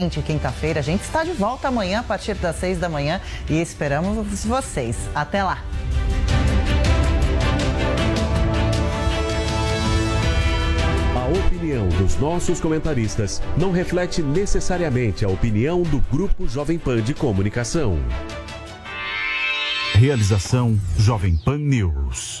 Gente, quinta-feira a gente está de volta amanhã a partir das seis da manhã e esperamos vocês. Até lá. A opinião dos nossos comentaristas não reflete necessariamente a opinião do Grupo Jovem Pan de Comunicação. Realização Jovem Pan News.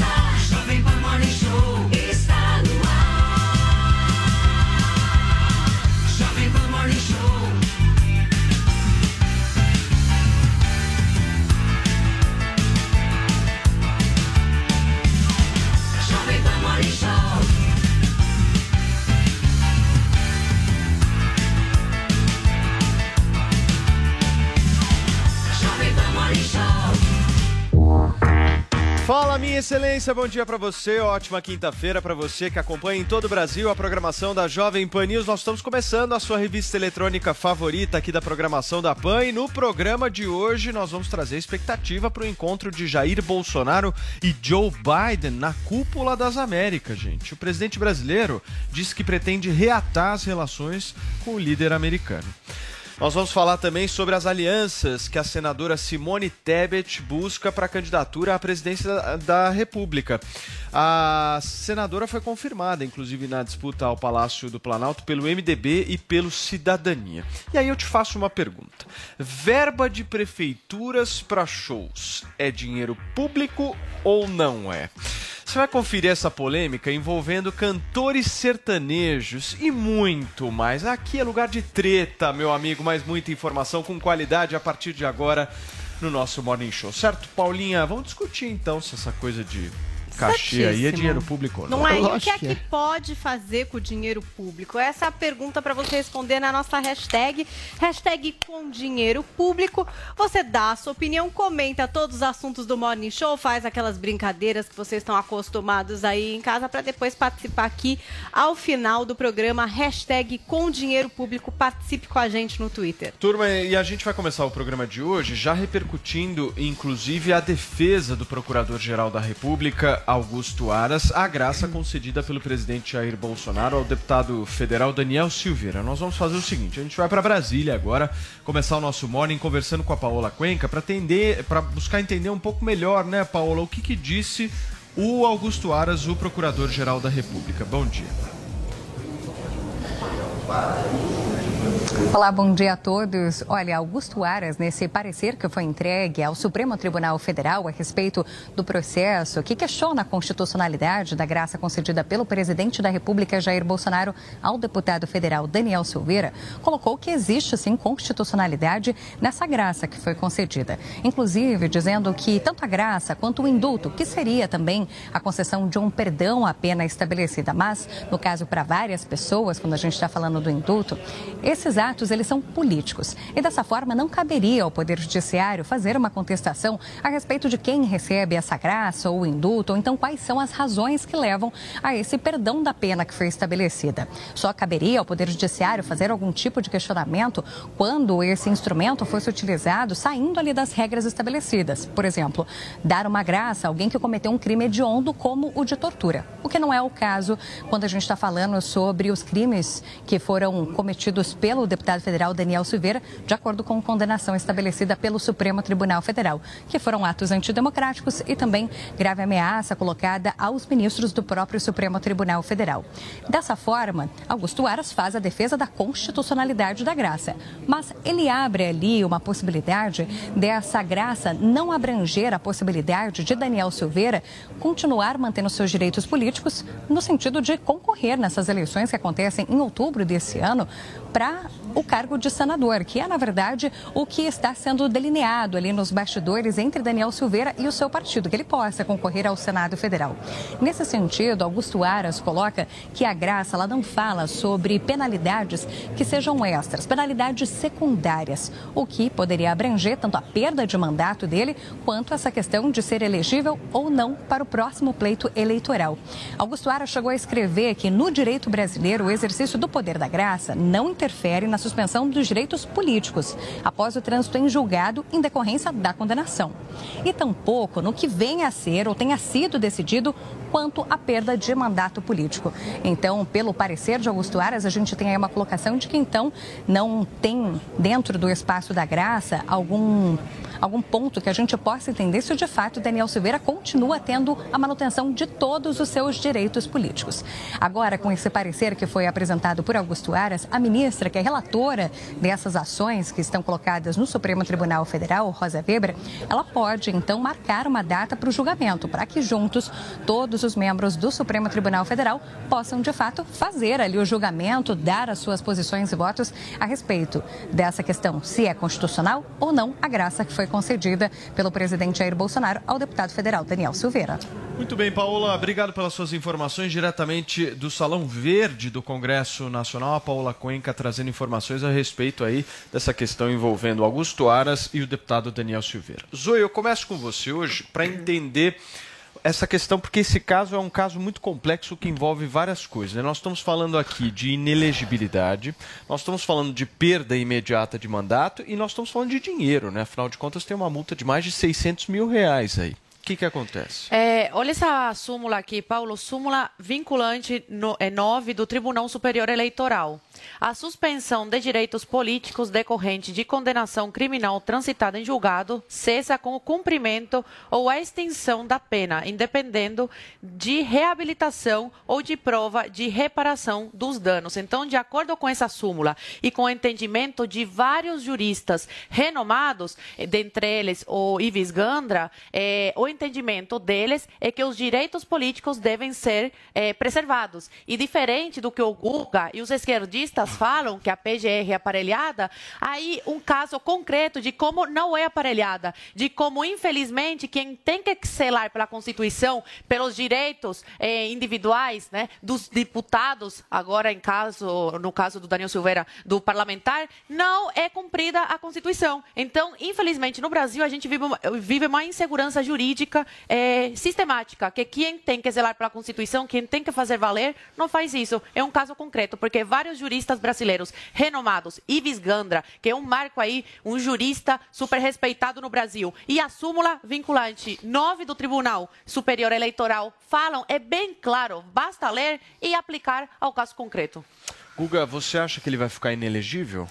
Fala, minha excelência, bom dia pra você, ótima quinta-feira pra você que acompanha em todo o Brasil a programação da Jovem Pan News. Nós estamos começando a sua revista eletrônica favorita aqui da programação da Pan e no programa de hoje nós vamos trazer expectativa para o encontro de Jair Bolsonaro e Joe Biden na cúpula das Américas, gente. O presidente brasileiro disse que pretende reatar as relações com o líder americano. Nós vamos falar também sobre as alianças que a senadora Simone Tebet busca para a candidatura à presidência da, República. A senadora foi confirmada, inclusive, na disputa ao Palácio do Planalto pelo MDB e pelo Cidadania. E aí eu te faço uma pergunta: verba de prefeituras para shows é dinheiro público ou não é? Você vai conferir essa polêmica envolvendo cantores sertanejos e muito mais. Aqui é lugar de treta, meu amigo, mas muita informação com qualidade a partir de agora no nosso Morning Show, certo? Paulinha, vamos discutir então se essa coisa de cachê aí é dinheiro público ou não. Não é? E o que é que pode fazer com o dinheiro público? Essa é a pergunta para você responder na nossa hashtag, hashtag com dinheiro público. Você dá a sua opinião, comenta todos os assuntos do Morning Show, faz aquelas brincadeiras que vocês estão acostumados aí em casa para depois participar aqui ao final do programa, hashtag com dinheiro público. Participe com a gente no Twitter. Turma, e a gente vai começar o programa de hoje já repercutindo, inclusive, a defesa do Procurador-Geral da República, Augusto Aras, a graça concedida pelo presidente Jair Bolsonaro ao deputado federal Daniel Silveira. Nós vamos fazer o seguinte: a gente vai para Brasília agora, começar o nosso morning conversando com a Paola Cuenca para para buscar entender um pouco melhor, né, Paola, o que, que disse o Augusto Aras, o Procurador-Geral da República. Bom dia. Olá, bom dia a todos. Olha, Augusto Aras, nesse parecer que foi entregue ao Supremo Tribunal Federal a respeito do processo que questiona a constitucionalidade da graça concedida pelo presidente da República, Jair Bolsonaro, ao deputado federal Daniel Silveira, colocou que existe sim constitucionalidade nessa graça que foi concedida. Inclusive, dizendo que tanto a graça quanto o indulto, que seria também a concessão de um perdão à pena estabelecida, mas no caso para várias pessoas, quando a gente está falando do indulto, esses atos eles são políticos e dessa forma não caberia ao Poder Judiciário fazer uma contestação a respeito de quem recebe essa graça ou indulto, ou então quais são as razões que levam a esse perdão da pena que foi estabelecida. Só caberia ao Poder Judiciário fazer algum tipo de questionamento quando esse instrumento fosse utilizado saindo ali das regras estabelecidas. Por exemplo, dar uma graça a alguém que cometeu um crime hediondo como o de tortura, o que não é o caso quando a gente está falando sobre os crimes que foram cometidos pelo deputado deputado federal Daniel Silveira, de acordo com condenação estabelecida pelo Supremo Tribunal Federal, que foram atos antidemocráticos e também grave ameaça colocada aos ministros do próprio Supremo Tribunal Federal. Dessa forma, Augusto Aras faz a defesa da constitucionalidade da graça, mas ele abre ali uma possibilidade dessa graça não abranger a possibilidade de Daniel Silveira continuar mantendo seus direitos políticos no sentido de concorrer nessas eleições que acontecem em outubro desse ano para o cargo de senador, que é, na verdade, o que está sendo delineado ali nos bastidores entre Daniel Silveira e o seu partido, que ele possa concorrer ao Senado Federal. Nesse sentido, Augusto Aras coloca que a graça ela não fala sobre penalidades que sejam extras, penalidades secundárias, o que poderia abranger tanto a perda de mandato dele quanto essa questão de ser elegível ou não para o próximo pleito eleitoral. Augusto Aras chegou a escrever que no direito brasileiro o exercício do poder da graça não interfere na suspensão dos direitos políticos após o trânsito em julgado em decorrência da condenação. E tampouco no que venha a ser ou tenha sido decidido quanto à perda de mandato político. Então, pelo parecer de Augusto Aras, a gente tem aí uma colocação de que então não tem dentro do espaço da graça algum algum ponto que a gente possa entender se de fato Daniel Silveira continua tendo a manutenção de todos os seus direitos políticos. Agora, com esse parecer que foi apresentado por Augusto Aras, a ministra, que é relatora dessas ações que estão colocadas no Supremo Tribunal Federal, Rosa Weber, ela pode então marcar uma data para o julgamento, para que juntos todos os membros do Supremo Tribunal Federal possam de fato fazer ali o julgamento, dar as suas posições e votos a respeito dessa questão, se é constitucional ou não a graça que foi concedida pelo presidente Jair Bolsonaro ao deputado federal Daniel Silveira. Muito bem, Paola, obrigado pelas suas informações diretamente do Salão Verde do Congresso Nacional. A Paola Cuenca trazendo informações a respeito aí dessa questão envolvendo Augusto Aras e o deputado Daniel Silveira. Zoe, eu começo com você hoje para entender essa questão, porque esse caso é um caso muito complexo que envolve várias coisas. Né? Nós estamos falando aqui de inelegibilidade, nós estamos falando de perda imediata de mandato e nós estamos falando de dinheiro, né? Afinal de contas, tem uma multa de mais de 600 mil reais aí. O que, que acontece? É, olha essa súmula aqui, Paulo, súmula vinculante no, é 9 do Tribunal Superior Eleitoral. A suspensão de direitos políticos decorrente de condenação criminal transitada em julgado cessa com o cumprimento ou a extinção da pena, independendo de reabilitação ou de prova de reparação dos danos. Então, de acordo com essa súmula e com o entendimento de vários juristas renomados, eh, dentre eles o Ives Gandra, é, o entendimento deles é que os direitos políticos devem ser é, preservados. E diferente do que o Guga e os esquerdistas falam, que a PGR é aparelhada, aí um caso concreto de como não é aparelhada, de como, infelizmente, quem tem que selar pela Constituição, pelos direitos é, individuais né, dos deputados, agora em caso, no caso do Daniel Silveira, do parlamentar, não é cumprida a Constituição. Então, infelizmente, no Brasil, a gente vive uma, vive uma insegurança jurídica é, sistemática, que quem tem que zelar pela Constituição, quem tem que fazer valer, não faz isso. É um caso concreto, porque vários juristas brasileiros renomados, Ives Gandra, que é um marco aí, um jurista super respeitado no Brasil, e a súmula vinculante 9 do Tribunal Superior Eleitoral falam, é bem claro, basta ler e aplicar ao caso concreto. Guga, você acha que ele vai ficar inelegível?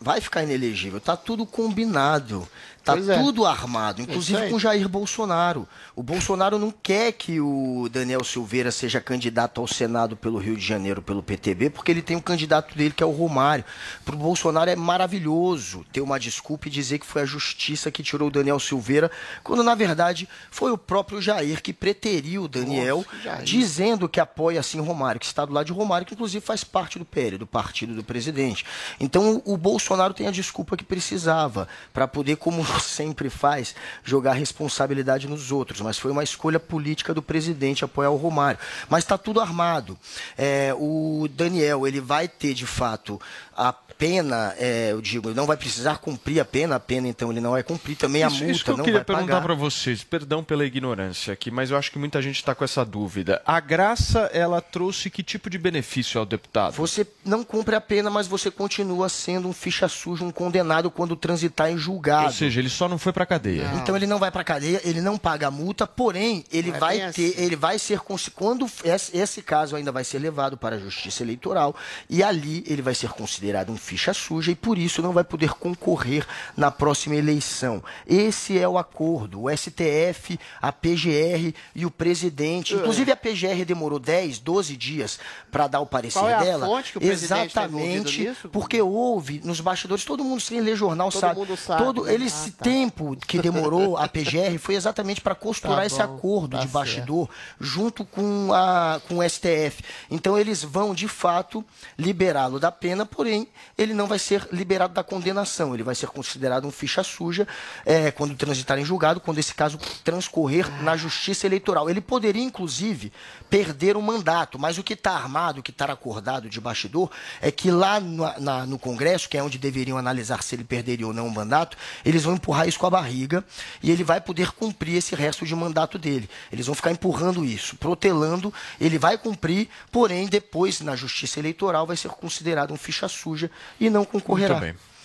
Vai, ficar inelegível. Está tudo combinado. Está é. tudo armado, inclusive com Jair Bolsonaro. O Bolsonaro não quer que o Daniel Silveira seja candidato ao Senado pelo Rio de Janeiro, pelo PTB, porque ele tem um candidato dele que é o Romário. Para o Bolsonaro é maravilhoso ter uma desculpa e dizer que foi a justiça que tirou o Daniel Silveira, quando na verdade foi o próprio Jair que preteriu o Daniel, Nossa, dizendo que apoia assim Romário, que está do lado de Romário, que inclusive faz parte do PL, do partido do presidente. Então o Bolsonaro tem a desculpa que precisava para poder, como sempre faz, jogar responsabilidade nos outros. Mas foi uma escolha política do presidente apoiar o Romário. Mas está tudo armado. É, o Daniel ele vai ter de fato a pena, é, eu digo, ele não vai precisar cumprir a pena, a pena então ele não vai cumprir também a isso, multa isso que eu não queria vai perguntar para vocês, perdão pela ignorância aqui, mas eu acho que muita gente está com essa dúvida. A graça, ela trouxe que tipo de benefício ao deputado? Você não cumpre a pena, mas você continua sendo um ficha suja, um condenado quando transitar em julgado. Ou seja, ele só não foi para cadeia. Então ele não vai para cadeia, ele não paga a multa, porém ele Não é vai ter, assim. ele vai ser quando esse, esse caso ainda vai ser levado para a Justiça Eleitoral e ali ele vai ser considerado considerado um ficha suja e por isso não vai poder concorrer na próxima eleição. Esse é o acordo. O STF, a PGR e o presidente. É. Inclusive a PGR demorou 10, 12 dias para dar o parecer Qual é a dela. fonte que o Exatamente, nisso? porque houve nos bastidores, todo mundo sem ler jornal Todo sabe. mundo sabe, Todo ele- Ah, esse tá. tempo que demorou a PGR foi exatamente para costurar Tá esse acordo tá de bastidor junto com, a, com o STF. Então eles vão, de fato, liberá-lo da pena, porém, ele não vai ser liberado da condenação. Ele vai ser considerado um ficha suja é, quando transitar em julgado, quando esse caso transcorrer na justiça eleitoral. Ele poderia, inclusive, perder o mandato, mas o que está armado, o que está acordado de bastidor, é que lá no, na- no Congresso, que é onde deveriam analisar se ele perderia ou não o mandato, eles vão empurrar isso com a barriga e ele vai poder cumprir esse resto de mandato dele. Eles vão ficar empurrando isso, protelando, ele vai cumprir, porém, depois, na justiça eleitoral, vai ser considerado um ficha suja e não concorrerá.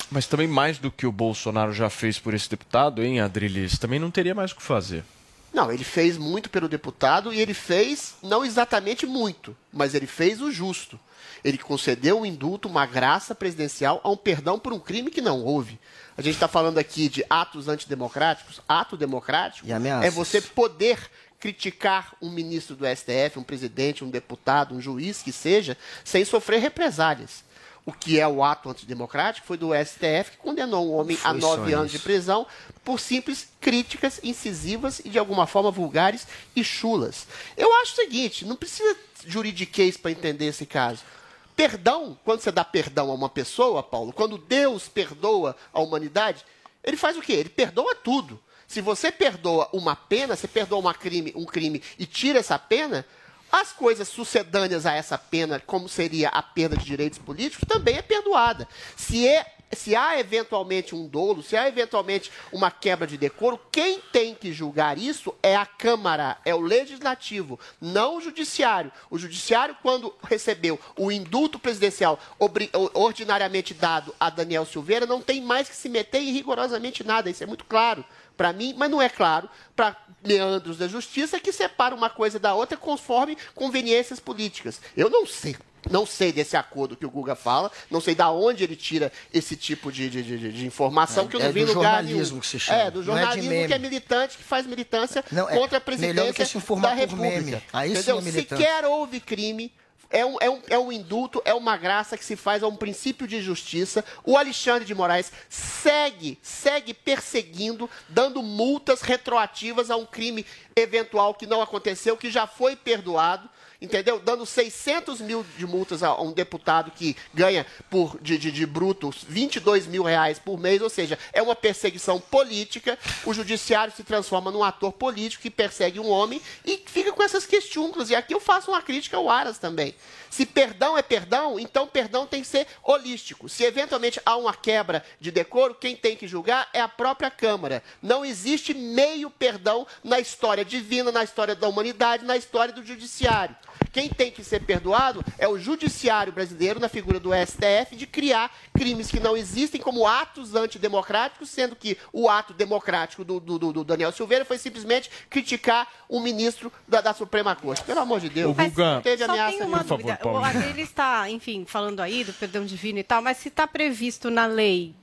Mas também mais do que o Bolsonaro já fez por esse deputado, hein, Adrilis? Também não teria mais o que fazer. Não, ele fez muito pelo deputado e ele fez não exatamente muito, mas ele fez o justo. Ele concedeu um indulto, uma graça presidencial a um perdão por um crime que não houve. A gente está falando aqui de atos antidemocráticos. Ato democrático E é você poder criticar um ministro do STF, um presidente, um deputado, um juiz que seja, sem sofrer represálias. O que é o ato antidemocrático foi do STF que condenou um homem a Foi só nove anos de isso. prisão por simples críticas incisivas e de alguma forma vulgares e chulas. Eu acho o seguinte, não precisa juridiquês para entender esse caso. Perdão, quando você dá perdão a uma pessoa, Paulo, quando Deus perdoa a humanidade, ele faz o quê? Ele perdoa tudo. Se você perdoa uma pena, você perdoa uma crime, um crime e tira essa pena, as coisas sucedâneas a essa pena, como seria a perda de direitos políticos, também é perdoada. Se, é, se há eventualmente um dolo, se há eventualmente uma quebra de decoro, quem tem que julgar isso é a Câmara, é o Legislativo, não o Judiciário. O Judiciário, quando recebeu o indulto presidencial ordinariamente dado a Daniel Silveira, não tem mais que se meter em rigorosamente nada, isso é muito claro para mim, mas não é claro para meandros da justiça que separa uma coisa da outra conforme conveniências políticas. Eu não sei. Não sei desse acordo que o Guga fala, não sei da onde ele tira esse tipo de, de, de- de informação É, que eu não é vi em do lugar jornalismo nenhum. que se chama, É, do é jornalismo meme. que é militante, que faz militância Não, é contra a presidência da República. Aí Entendeu? é militante. Sequer houve crime, é um, é, um, é um indulto, é uma graça que se faz a um princípio de justiça. O Alexandre de Moraes segue, segue perseguindo, dando multas retroativas a um crime eventual que não aconteceu, que já foi perdoado. Entendeu? Dando 600 mil de multas a um deputado que ganha por de, de, de bruto 22 mil reais por mês, ou seja, é uma perseguição política. O judiciário se transforma num ator político que persegue um homem e fica com essas questiúnculas. E aqui eu faço uma crítica ao Aras também. Se perdão é perdão, então perdão tem que ser holístico. Se eventualmente há uma quebra de decoro, quem tem que julgar é a própria Câmara. Não existe meio perdão na história divina, na história da humanidade, na história do judiciário. Quem tem que ser perdoado é o judiciário brasileiro, na figura do STF, de criar crimes que não existem como atos antidemocráticos, sendo que o ato democrático do, do- do- Daniel Silveira foi simplesmente criticar o ministro da, da Suprema Corte. Pelo amor de Deus. Guga, não teve ameaça tem uma nenhuma. dúvida. Adele está, enfim, falando aí do perdão divino e tal, mas se está previsto na lei,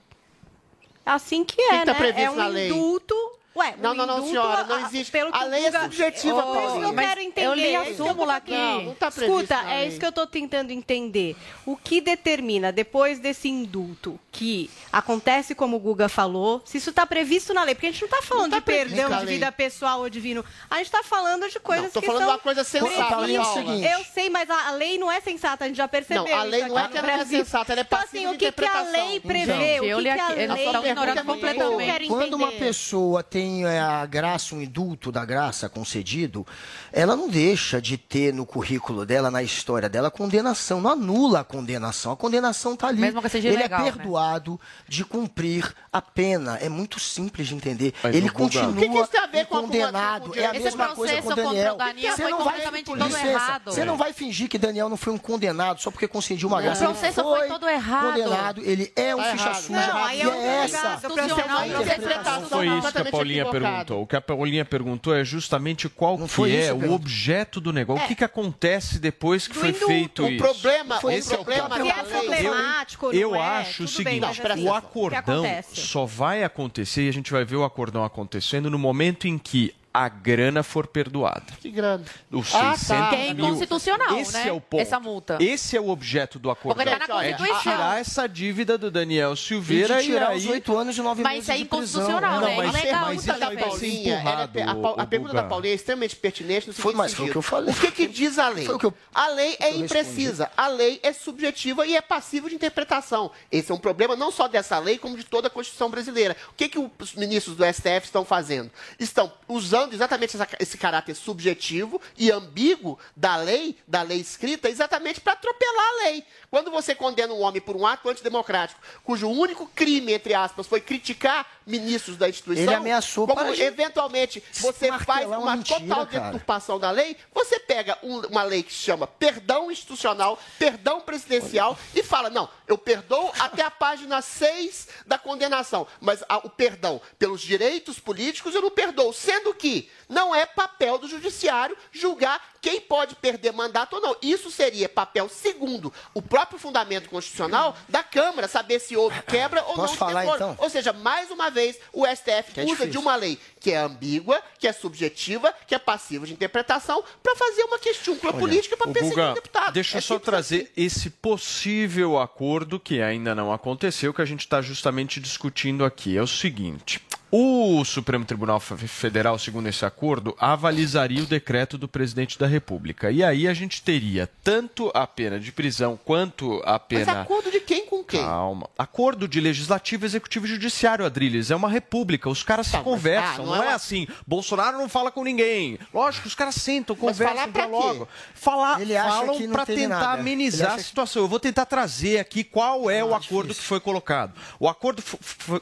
assim que é, que tá né? é um indulto. Ué, Não, não, não, senhora, não existe. Pelo A que o lei é Guga- subjetiva, Oh, Paulinho. Eu Mas quero entender. eu li a súmula aqui. Não, não tá previsto Escuta, é isso que eu estou tentando entender. O que determina, depois desse indulto, que acontece como o Guga falou, se isso está previsto na lei? Porque a gente não está falando tá de perdão de vida pessoal ou divino. A gente está falando de coisas Não, tô que falando são de uma coisa sensata. Paula. seguinte. Eu sei, mas a lei não é sensata, a gente já percebeu. Não, a lei não é que ela é Brasil. sensata, ela é Então, passiva assim, o que, que a lei prevê? Gente, o eu que, que a lei... eles estão ignorando completamente. Quando uma pessoa tem é, a graça, um indulto da graça concedido, ela não deixa de ter no currículo dela, na história dela, condenação. Não anula a condenação. A condenação está ali. Mesmo que seja Ele é né? perdoado de cumprir a pena. É muito simples de entender. Mas, Ele continua O que que isso tem a ver com condenado. com- é a Esse mesma coisa com o processo Daniel. contra o Daniel Você foi não vai- completamente todo licença, errado. Você não vai fingir que Daniel não foi um condenado só porque concediu uma O graça. Ele processo foi todo errado. Condenado. Ele é um Tá ficha errado, suja. Não, aí e é um é essa. processo não interpretação. Foi isso que a Paulinha colocado. perguntou. O que a Paulinha perguntou é justamente qual que foi é isso o pergunta. objeto do negócio. É. O que, que acontece depois que Do foi feito O isso? problema- o Esse é problema da Se é lei- problemático ou Eu não é, acho o tudo bem, seguinte, mas assim, o o que acordão acontece? só vai acontecer e a gente vai ver o acordão acontecendo no momento em que a grana for perdoada. Que grana. Os Ah, 600 tá. Que é mil. inconstitucional, Esse né? é o ponto. Essa multa. Esse é o objeto do. Porque tá é de tirar essa dívida do Daniel E Silveira de tirar e, os aí... oito anos e nove Mas meses isso é de prisão. inconstitucional, Não, né? mas- É ilegal mas isso isso também. vai ser é empurrado, a, a ô, pergunta da Paulinha é extremamente pertinente no Foi, mas foi o que eu falei. O que, que diz a lei? Foi o que eu- A lei é eu imprecisa, a lei é subjetiva e é passiva de interpretação. Esse é um problema não só dessa lei, como de toda a Constituição brasileira. O que, que os ministros do STF estão fazendo? Estão usando exatamente essa- esse caráter subjetivo e ambíguo da lei, da lei escrita, exatamente para atropelar a lei. Quando você condena um homem por um ato antidemocrático, cujo único crime, entre aspas, foi criticar ministros da instituição, Ele ameaçou como eventualmente você faz martelar uma mentira, total deturpação da lei, você pega um- uma lei que se chama perdão institucional, perdão presidencial e fala, não, eu perdoo até a página 6 da condenação, mas a- o perdão pelos direitos políticos eu não perdoo, sendo que não é papel do judiciário julgar quem pode perder mandato ou não. Isso seria papel segundo o próprio fundamento constitucional da Câmara, saber se houve quebra ou Posso não de falar, então? Ou seja, mais uma vez, o STF Que é usa difícil. de uma lei que é ambígua, que é subjetiva, que é passiva de interpretação, para fazer uma questúncula política para perseguir Guga, um deputado. Deixa É eu só simples trazer esse possível acordo que ainda não aconteceu, que a gente está justamente discutindo aqui. É o seguinte. O Supremo Tribunal Fe- Federal, segundo esse acordo, avalizaria o decreto do presidente da República. E aí a gente teria tanto a pena de prisão quanto a Mas pena. acordo de quem com quem? Calma. Acordo de legislativo, executivo e judiciário, Adriles. É uma república. Os caras se Tá, mas- conversam. ah, não não é é uma- assim. Bolsonaro não fala com ninguém. Lógico, os caras sentam, Mas conversam, falar pra quê? dialogam. Falar, Ele acha falam não teve tentar nada. Amenizar acha a que- situação. Eu vou tentar trazer aqui qual é o Ah, acordo difícil. que foi colocado. O acordo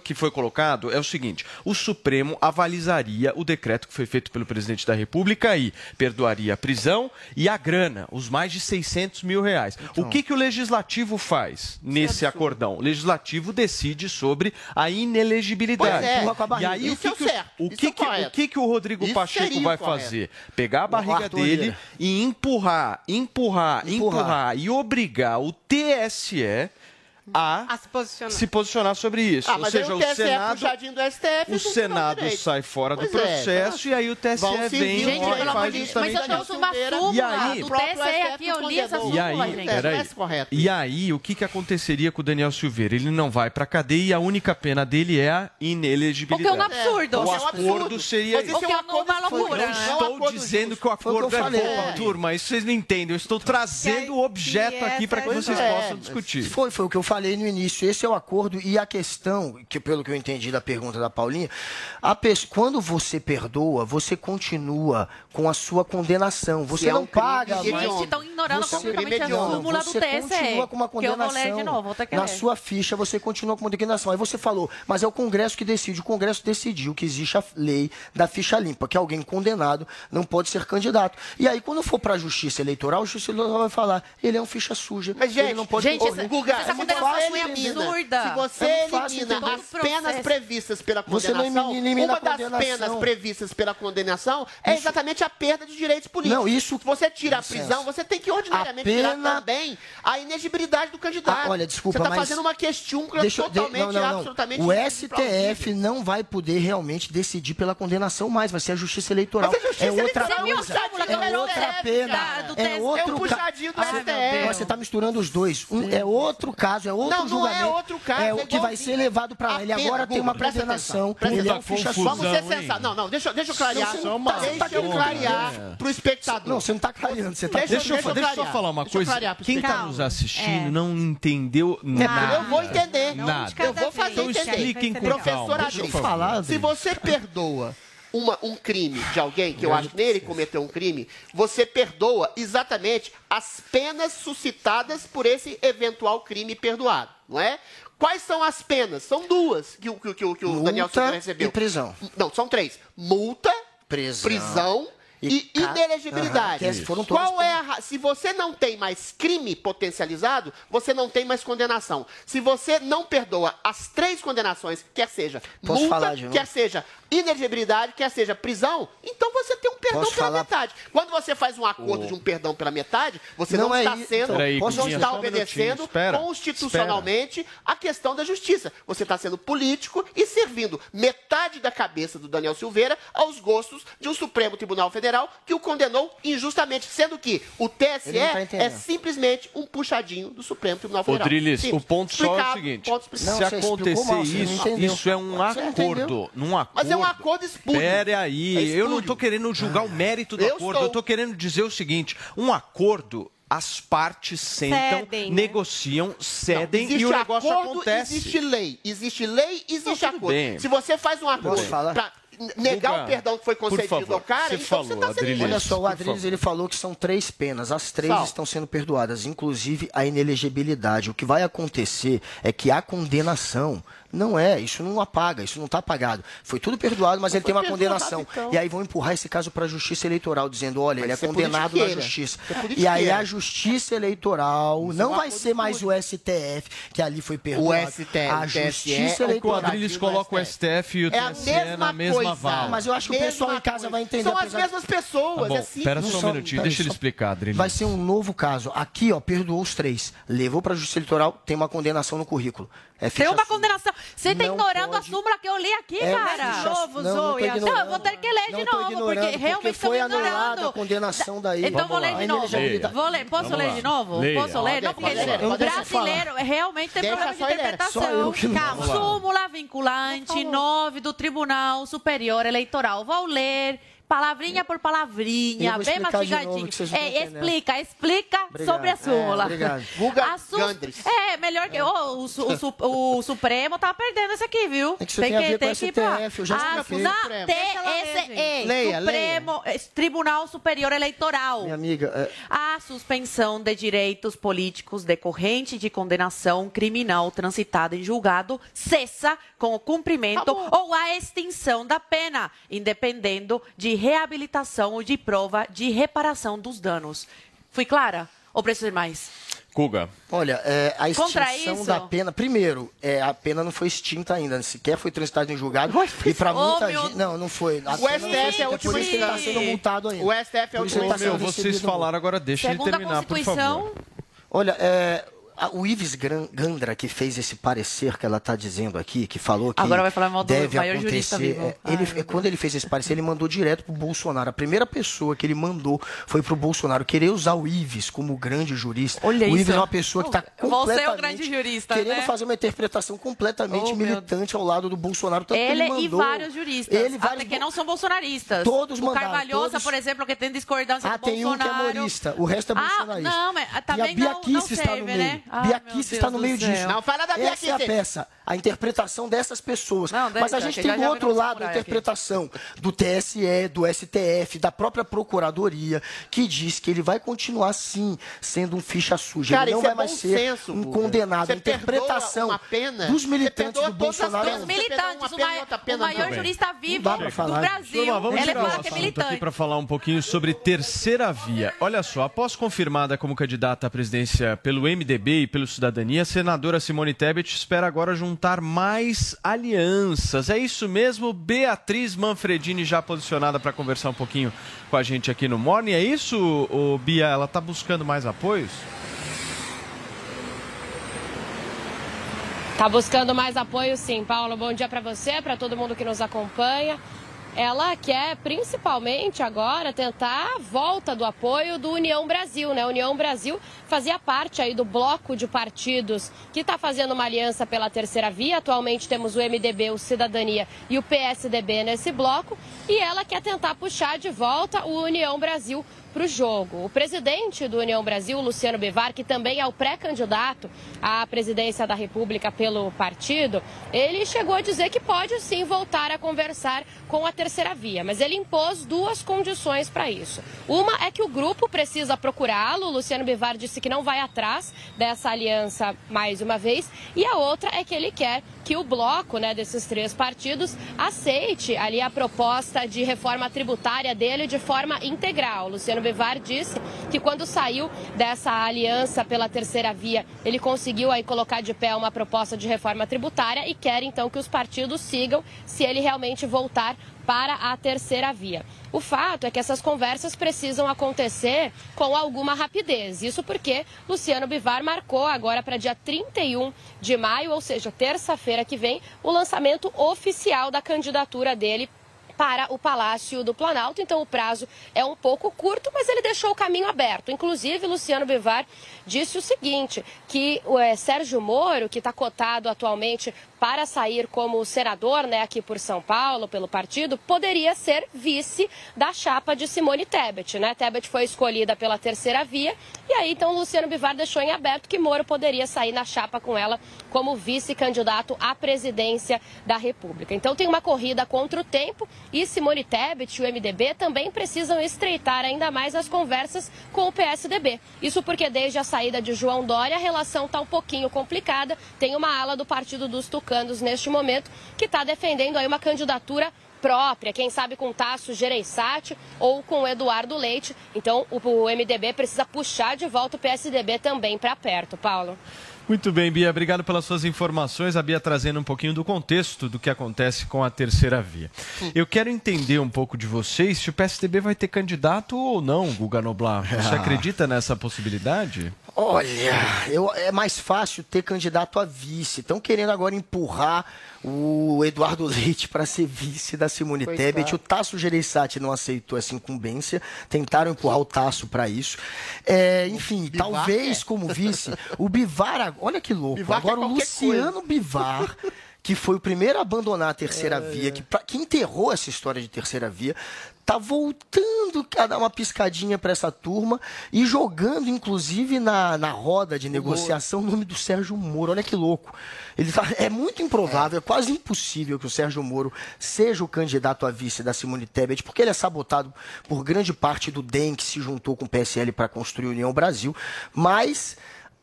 que foi colocado é o seguinte: o Supremo avalizaria o decreto que foi feito pelo presidente da República e perdoaria a prisão e a grana, os mais de 600 mil reais. Então. O que, que o legislativo faz nesse acordão? O legislativo decide sobre a inelegibilidade. Pois é. Empurra com a E aí, o Isso que, é o que, certo. o, Isso que, é o que- o que, que o Rodrigo Isso Pacheco vai correto. fazer? Pegar a barriga Arthur dele Lira. e empurrar, empurrar, empurrar, Empurrar. e obrigar o TSE a, A se posicionar. se posicionar sobre isso. Ah, Ou mas seja, o o TSE Senado, puxadinho do STF o Senado sai fora do Pois é, processo e aí o TSE vem e Gente, amor faz de justamente mas eu trouxe uma súmula E aí? do TSE aqui, eu li essa. E aí, súmula, gente. peraí. É correto. E aí, o que, que aconteceria com o Daniel Silveira? Ele não vai pra cadeia e a única pena dele é a O que é um inelegibilidade. absurdo. O Isso é acordo seria Mas O isso que é um é uma loucura. Não Não é estou dizendo que o acordo é bom, turma. Isso vocês não entendem. Eu estou trazendo o objeto aqui para que vocês é. possam discutir. Foi, foi o que eu falei no início. Esse é o acordo e a questão, que pelo que eu entendi da pergunta da Paulinha, a pessoa, quando você perdoa, você continua com a sua condenação. Você é não um paga mais. Gente, estão ignorando Você- completamente a Não, súmula do você TSE. continua com uma condenação. ler de novo, Na sua ficha, você continua com uma condenação. Aí você falou, mas é o Congresso que decide. O Congresso decidiu que existe a lei da ficha limpa, que alguém condenado não pode ser candidato. E aí, quando for para a Justiça Eleitoral, a Justiça Eleitoral vai falar, ele é um ficha suja. Mas, gente, ele não pode gente, Ô, Guga, essa condenação você é elimina- absurda. Se você É elimina entender. as penas previstas pela Você não condenação, elimina uma a das penas previstas pela condenação é exatamente a perda de direitos políticos. Não, isso- Se você tira a prisão, você tem que ordinariamente A pena- tirar também a inegibilidade do candidato. Ah, olha, desculpa, Você está fazendo uma questúncula Deixa de- totalmente, não, não, não. absolutamente O. STF não vai poder realmente decidir pela condenação mais, vai ser a Justiça Eleitoral. Mas a Justiça é outra Eleitoral a coisa, é o outra pena, é outro É um puxadinho do Ah, STF. Você está misturando os dois. Um, é outro caso, é outro Não, não julgamento. é outro caso, É é o que vai ser levado para lá. Ele agora tem uma condenação. Ele é um ficha Vamos ser hein? sensatos. Não, não, deixa, deixa eu clarear. Não, você não tá- deixa você tá eu querendo clarear É. pro espectador. Não, você não está clareando, você está Deixa eu- Deixa eu, deixa eu deixa eu só falar uma Deixa coisa. Quem está nos assistindo É. não entendeu nada. Eu vou entender. Nada. Eu vou fazer Então entender. expliquem com Professor calma. Deixa falar, se você perdoa uma- um crime de alguém, que eu acho que nele cometeu um crime, você perdoa exatamente as penas suscitadas por esse eventual crime perdoado, não é? Quais são as penas? São duas que, o- que, que, o- que o Daniel Silveira recebeu. e prisão. Não, são três. Multa, Prisão. prisão e, ca- inelegibilidade. Todas Qual é a Se você não tem mais crime potencializado, você não tem mais condenação. Se você não perdoa as três condenações, quer seja Posso multa, falar de novo? quer seja inelegibilidade, quer seja prisão, então você tem um perdão Posso pela falar? metade. Quando você faz um acordo de um perdão pela metade, você não, Não é está isso. sendo, Peraí, não está um obedecendo Espera, constitucionalmente a questão da justiça. Você está sendo político e servindo metade da cabeça do Daniel Silveira aos gostos de um Supremo Tribunal Federal que o condenou injustamente, sendo que o TSE tá é simplesmente um puxadinho do Supremo Tribunal Federal. Rodrigues, o ponto só é o seguinte: se você acontecer mal, você isso, isso é um Você acordo. Num acordo. Mas é um acordo espúrio. Pera aí, É eu não espúrio. tô querendo julgar o mérito do Eu acordo, estou. eu tô querendo dizer o seguinte: um acordo. As partes sentam, Cedem, né? negociam, cedem Existe e o negócio acordo, acontece. Existe lei. Existe lei, existe Não, acordo. bem. Se você faz um acordo para negar Guga, o perdão que foi concedido favor, ao cara, você então falou, você está sendo Adriles. Olha só, o Adriles ele falou que são três penas. As três Sal. estão sendo perdoadas, inclusive a inelegibilidade. O que vai acontecer é que a condenação não é, isso não apaga, isso não está apagado. Foi tudo perdoado, mas ele tem uma condenação. então. E aí vão empurrar esse caso para a Justiça Eleitoral, dizendo, olha, ele é é condenado na. Justiça. É E aí a Justiça Eleitoral Isso é não um vai ser mais o STF, que ali foi perdoado. STF, a o Justiça o O Eleitoral. Adriles coloca o STF e o É a TSE mesma na mesma coisa. vala. Mas eu acho que o pessoal em casa vai entender. São as mesmas pessoas, Tá bom, é pera Não só um são- minutinho, deixa ele explicar, Adriles. Vai ser um novo caso. Aqui, ó, perdoou os três. Levou para a Justiça Eleitoral, tem uma condenação no currículo. É Tem uma sua. condenação. Você tá Não ignorando pode- a súmula que eu li aqui, É, cara. ficha- novo, não, não ignorando. Não, eu vou ter que ler de Não novo, porque realmente foi anulada ignorando. a condenação daí. Então vou ler lá. de novo. Vou ler, posso Vamos ler lá. de novo? Leia. Posso ler? Não, porque não brasileiro realmente tem Deixa problema de interpretação. Não- Calma. Súmula vinculante 9 do Tribunal Superior Eleitoral. Vou ler. Palavrinha por Eu palavrinha, vou bem mastigadinho. novo, que vocês não É, explica, explica Obrigado. sobre a súmula. É, obrigado. Guga A Gandres. É, melhor que. Ô, o, su- o su- o Supremo tá perdendo isso aqui, viu? É que isso tem ver com que ir pra- eu já na TSE, Leia, Supremo eh, Tribunal Superior Eleitoral. Minha amiga, é, A suspensão de direitos políticos decorrente de condenação criminal transitada em julgado cessa com o cumprimento ou a extinção da pena, independendo de reabilitação ou de prova de reparação dos danos. Fui clara? Ou preciso de mais? Guga. olha, é, a extinção da pena. Primeiro, é, a pena não foi extinta ainda, sequer foi transitada em julgado. E para muita meu- gente. Não, não foi. A O STF é a extinta, última por isso que ele está instância. sendo multado ainda. O STF é a isso última ele tá Ô, sendo meu, vocês falaram, agora deixa ele Segundo a terminar, por favor. Olha, é, o Ives Gandra, que fez esse parecer que ela está dizendo aqui, que falou que Agora vai falar mal do deve maior acontecer. jurista é, ele, quando ele fez esse parecer, ele mandou direto pro Bolsonaro. A primeira pessoa que ele mandou foi pro Bolsonaro querer usar o Ives como grande jurista. Olha o Ives isso. é uma pessoa que está Você é o completamente grande jurista, querendo né? fazer uma interpretação completamente Oh, militante ao lado do Bolsonaro. Tanto ele, ele e mandou, vários juristas, Ele, vários até que não são bolsonaristas. Todos o mandaram, Carvalhosa, todos- por exemplo, que tem discordância Ah, com tem um que é Bolsonaro. humorista, o resto é Ah, bolsonarista. não, mas e a também não, Bia não no serve, né? Ah, Bia Kicis está no meio disso. Não, fala da Bia Essa é a Kicis. peça, a interpretação dessas pessoas. Não, Mas a gente tem já do já outro lado a samurai aqui. interpretação do TSE, do STF, da própria Procuradoria, que diz que ele vai continuar, sim, sendo um ficha suja. Cara, ele não vai é mais ser senso, um condenado. Você a interpretação pena, dos militantes do Bolsonaro... penas. Os militantes, Uma o, pena mai- outra pena o maior jurista vivo do Brasil. Turma, vamos ele tirar fala o que é assunto militante. aqui para falar um pouquinho sobre terceira via. Olha só, após confirmada como candidata à presidência pelo MDB e pelo Cidadania, a senadora Simone Tebet espera agora juntar mais alianças. É isso mesmo? Beatriz Manfredini já posicionada para conversar um pouquinho com a gente aqui no Morning. É isso, ô, Bia? Ela está buscando mais apoios? Tá buscando mais apoio, sim, Paulo. Bom dia para você, para todo mundo que nos acompanha. Ela quer principalmente agora tentar a volta do apoio do União Brasil, né? União Brasil fazia parte aí do bloco de partidos que está fazendo uma aliança pela terceira via. Atualmente temos o MDB, o Cidadania e o PSDB nesse bloco. E ela quer tentar puxar de volta o União Brasil para o jogo. O presidente do União Brasil, Luciano Bivar, que também é o pré-candidato à presidência da República pelo partido, ele chegou a dizer que pode sim voltar a conversar com a terceira via, mas ele impôs duas condições para isso. Uma é que o grupo precisa procurá-lo, Luciano Bivar disse que não vai atrás dessa aliança mais uma vez, e a outra é que ele quer que o bloco né, desses três partidos aceite ali a proposta de reforma tributária dele de forma integral. Luciano Bivar disse que quando saiu dessa aliança pela terceira via, ele conseguiu aí colocar de pé uma proposta de reforma tributária e quer então que os partidos sigam se ele realmente voltar para a terceira via. O fato é que essas conversas precisam acontecer com alguma rapidez. Isso porque Luciano Bivar marcou agora para dia 31 de maio, ou seja, terça-feira que vem, o lançamento oficial da candidatura dele para o Palácio do Planalto. Então o prazo é um pouco curto, mas ele deixou o caminho aberto. Inclusive, Luciano Bivar disse o seguinte: que o é, Sérgio Moro, que está cotado atualmente para sair como senador, né, aqui por São Paulo, pelo partido, poderia ser vice da chapa de Simone Tebet, né? Tebet foi escolhida pela terceira via e aí então Luciano Bivar deixou em aberto que Moro poderia sair na chapa com ela como vice-candidato à presidência da República. Então tem uma corrida contra o tempo e Simone Tebet e o MDB também precisam estreitar ainda mais as conversas com o PSDB. Isso porque desde a saída de João Dória a relação está um pouquinho complicada. Tem uma ala do Partido dos neste momento que está defendendo aí uma candidatura própria, quem sabe com Tasso Gereissati ou com Eduardo Leite. Então o, o MDB precisa puxar de volta o PSDB também para perto, Paulo. Muito bem, Bia, obrigado pelas suas informações. A Bia trazendo um pouquinho do contexto do que acontece com a terceira via. Eu quero entender um pouco de vocês se o PSDB vai ter candidato ou não, Guga Noblar. Você Ah. acredita nessa possibilidade? Olha, eu, é mais fácil ter candidato a vice. Estão querendo agora empurrar o Eduardo Leite para ser vice da Simone Coitado. Tebet. O Tasso Gereissati não aceitou essa incumbência. Tentaram empurrar o Tasso para isso. É, enfim, Bivar talvez quer. como vice. O Bivar, ag- olha que louco. Bivar agora o Luciano Bivar. Que foi o primeiro a abandonar a É, terceira via, que, pra- que enterrou essa história de terceira via, tá voltando a dar uma piscadinha para essa turma e jogando, inclusive, na, na roda de negociação o nome do Sérgio Moro. Olha que louco. Ele tá- é muito improvável, é quase impossível que o Sérgio Moro seja o candidato a vice da Simone Tebet, porque ele é sabotado por grande parte do DEM que se juntou com o PSL para construir a União Brasil, mas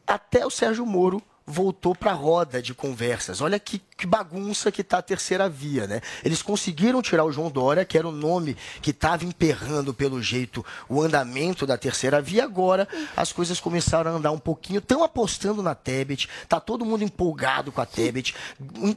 até o Sérgio Moro voltou para a roda de conversas. Olha que, que bagunça que tá a terceira via, né? Eles conseguiram tirar o João Dória, que era o nome que estava emperrando pelo jeito o andamento da terceira via. Agora as coisas começaram a andar um pouquinho. Estão apostando na Tebet. Tá todo mundo empolgado com a Tebet.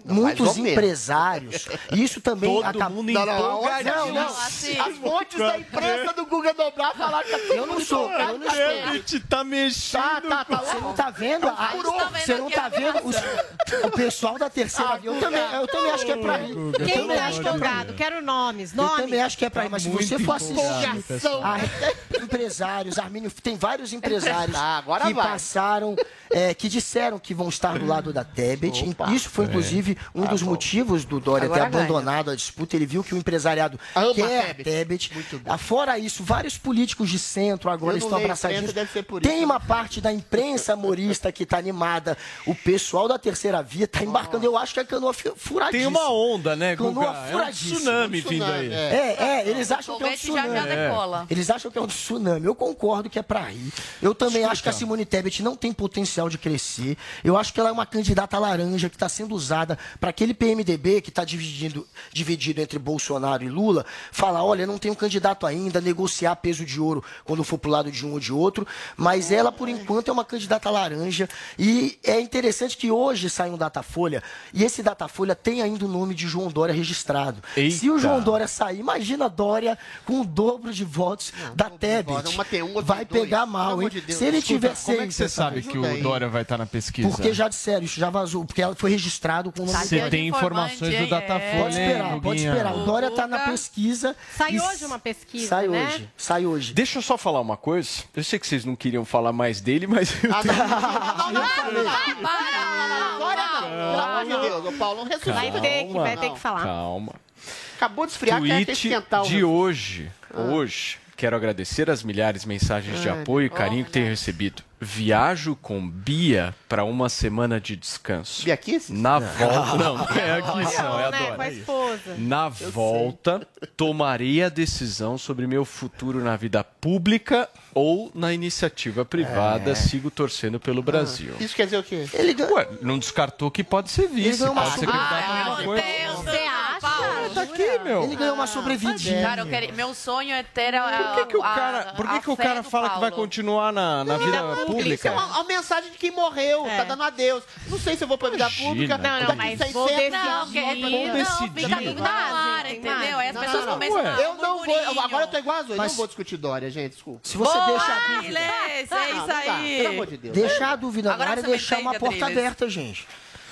Muitos empresários. Isso também Todo acaba- mundo Não, não, não, não. assim, As fontes da imprensa do Guga Dobrar falaram que tá todo Eu não sou, eu não a sou. Tebet. tá mexendo. Tá, tá, tá. Você não tá vendo? a- furor. Você não tá vendo os- o pessoal da terceira Eu também, eu também acho que é pra. Eu Quem também tá acho que é pra ir. empolgado? Quero nomes, Eu nomes. também acho que é pra ir, mas se você for assistir. a- empresários, Armínio, tem vários empresários Tá, agora que vai. passaram, é, que disseram que vão estar do lado da Tebet. Opa. Isso foi, inclusive, um dos motivos do Dória ter Agora ganha. abandonado a disputa. Ele viu que o empresariado Ama quer a a Tebet. Tebet. Ah, Fora isso, vários políticos de centro agora Eu estão abraçadinhos. imprensa, deve ser por Tem uma parte da imprensa morista que está animada. O pessoal da terceira via está embarcando. Eu acho que é canoa furadíssima. Tem uma onda, né, Guga? Canoa É um furadíssima. tsunami vindo aí. É, é, eles acham que é um já tsunami. já decola. Eles acham que é um tsunami. Eu concordo que é pra ir. Eu também acho que a Simone Tebet não tem potencial de crescer. Eu acho que ela é uma candidata laranja que está sendo usada para aquele PMDB que está dividindo, dividido entre Bolsonaro e Lula, falar, olha, não tem um candidato ainda, negociar peso de ouro quando for pro lado de um ou de outro. Mas ela, por enquanto, é uma candidata laranja. E é interessante que hoje sai um Datafolha, e esse Datafolha tem ainda o nome de João Dória registrado. Se o Eita. João Dória sair, imagina Dória com o dobro de votos da Tebet. uma tem um, outra vai dois. pegar mal, hein? de Deus. Se ele Escuta, tiver Como seis, é que você sabe que o aí. Dória vai estar na pesquisa? Porque já disseram, isso já vazou, porque ela foi registrado com o nome Você tem informações do? Datafolha, Pode esperar, pode esperar. O Dória tá na pesquisa. Sai e hoje uma pesquisa, Sai né? hoje, sai hoje. Deixa eu só falar uma coisa. Eu sei que vocês não queriam falar mais dele, mas eu Ah, tenho... não, não, não, não, Para, não, não, Agora não. Pelo amor de Deus, ô Paulo, não ressuscita. Vai ter que, vai ter que falar. Calma. Acabou de esfriar, quer Tweet esquentar o de hoje. Ah. Hoje. Quero agradecer as milhares de mensagens de Ai, apoio e carinho que tenho recebido. Viajo com Bia para uma semana de descanso. Bia Kiss? Na volta. Não, não é aqui, não, é a né? Com a esposa. Na volta, tomarei a decisão sobre meu futuro na vida pública ou na iniciativa privada. É. Sigo torcendo pelo Brasil. Isso quer dizer o quê? Ele ganha- Ué, não descartou que pode ser vice, uma pode ser super- candidato a alguma coisa. Você Tá aqui, meu. Ele ganhou uma sobrevidinha. Cara, eu queria- meu sonho é ter a, Por que, que o cara, por que que o cara fala que vai continuar na, na vida Isso é pública? uma, uma mensagem de quem morreu, tá dando adeus. Não sei se eu vou pra vida pública. Não, não, mas 600 vou decidir. Não, que, Vamos não, decidir. fica, ar, Tem entendeu? Aí as Não, pessoas começam a Eu não vou. Agora eu tô igual a Zoe, Mas- não vou discutir Dória, gente, desculpa. Se você Boa, deixa a dúvida, é Não, isso aí. Pelo amor de Deus. deixar a dúvida Agora no ar é deixar uma porta aberta, gente.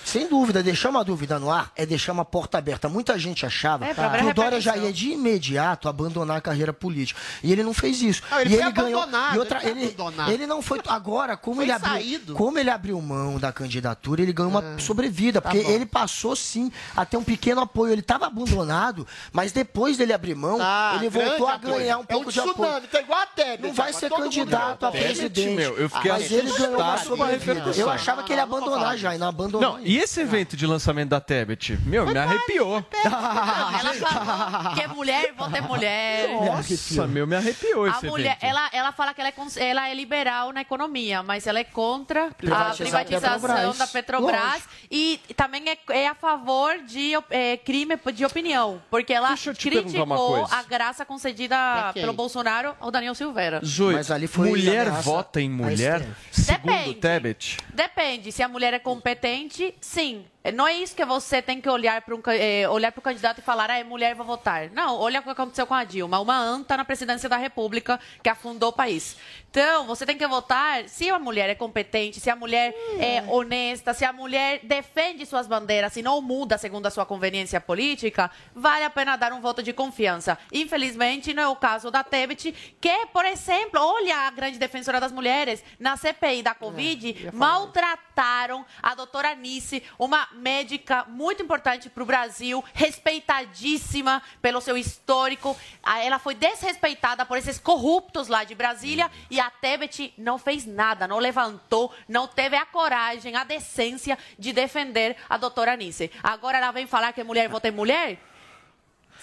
Sem dúvida, deixar uma dúvida no ar é deixar uma porta aberta. Muita gente achava É, que o Dória já ia de imediato abandonar a carreira política. E ele não fez isso. Não, ele e foi ele ganhou. abandonado, E outra, ele foi ele, abandonado. ele não foi. Agora, como Foi ele abriu. saído. Como ele abriu mão da candidatura, ele ganhou uma sobrevida. tá Porque bom. ele passou sim a ter um pequeno apoio. Ele estava abandonado, mas depois dele abrir mão, Tá, ele voltou a grande apoio. ganhar um pouco é um de apoio. tsunami, tá igual a Tebet. Não vai agora ser candidato a presidente. meu, eu fiquei mas ele ganhou uma sobrevida. Eu achava que ele ia abandonar já, e não abandonou. Não, e esse evento de lançamento da Tebet? Meu, me arrepiou. Ela falou que é mulher, vota é mulher. Nossa, meu, me arrepiou A esse mulher, evento. ela, ela fala que ela é, cons- ela é liberal na economia, mas ela é contra a Privatizar a privatização Petrobras. da Petrobras e também é, é a favor de op- é, crime de opinião, porque ela Deixa eu te perguntar uma criticou coisa. a graça concedida quem? pelo Bolsonaro ao Daniel Silveira. Zoe, Mas ali foi mulher ameaça vota em a mulher? Segundo Depende. Tebet? Depende, se a mulher é competente, sim. Não é isso que você tem que olhar para um, eh, olhar para o candidato e falar, ah, é mulher, vou votar. Não, olha o que aconteceu com a Dilma, uma anta na presidência da República que afundou o país. Então, você tem que votar se a mulher é competente, se a mulher é honesta, se a mulher defende suas bandeiras e não muda segundo a sua conveniência política, vale a pena dar um voto de confiança. Infelizmente, não é o caso da Tebet, que, por exemplo, olha a grande defensora das mulheres, na CPI da Covid, maltrataram a doutora Anice, uma médica muito importante para o Brasil, respeitadíssima pelo seu histórico. Ah, Ela foi desrespeitada por esses corruptos lá de Brasília e a Tebet não fez nada, não levantou, não teve a coragem, a decência de defender a doutora Anice. Agora ela vem falar que mulher vota em mulher?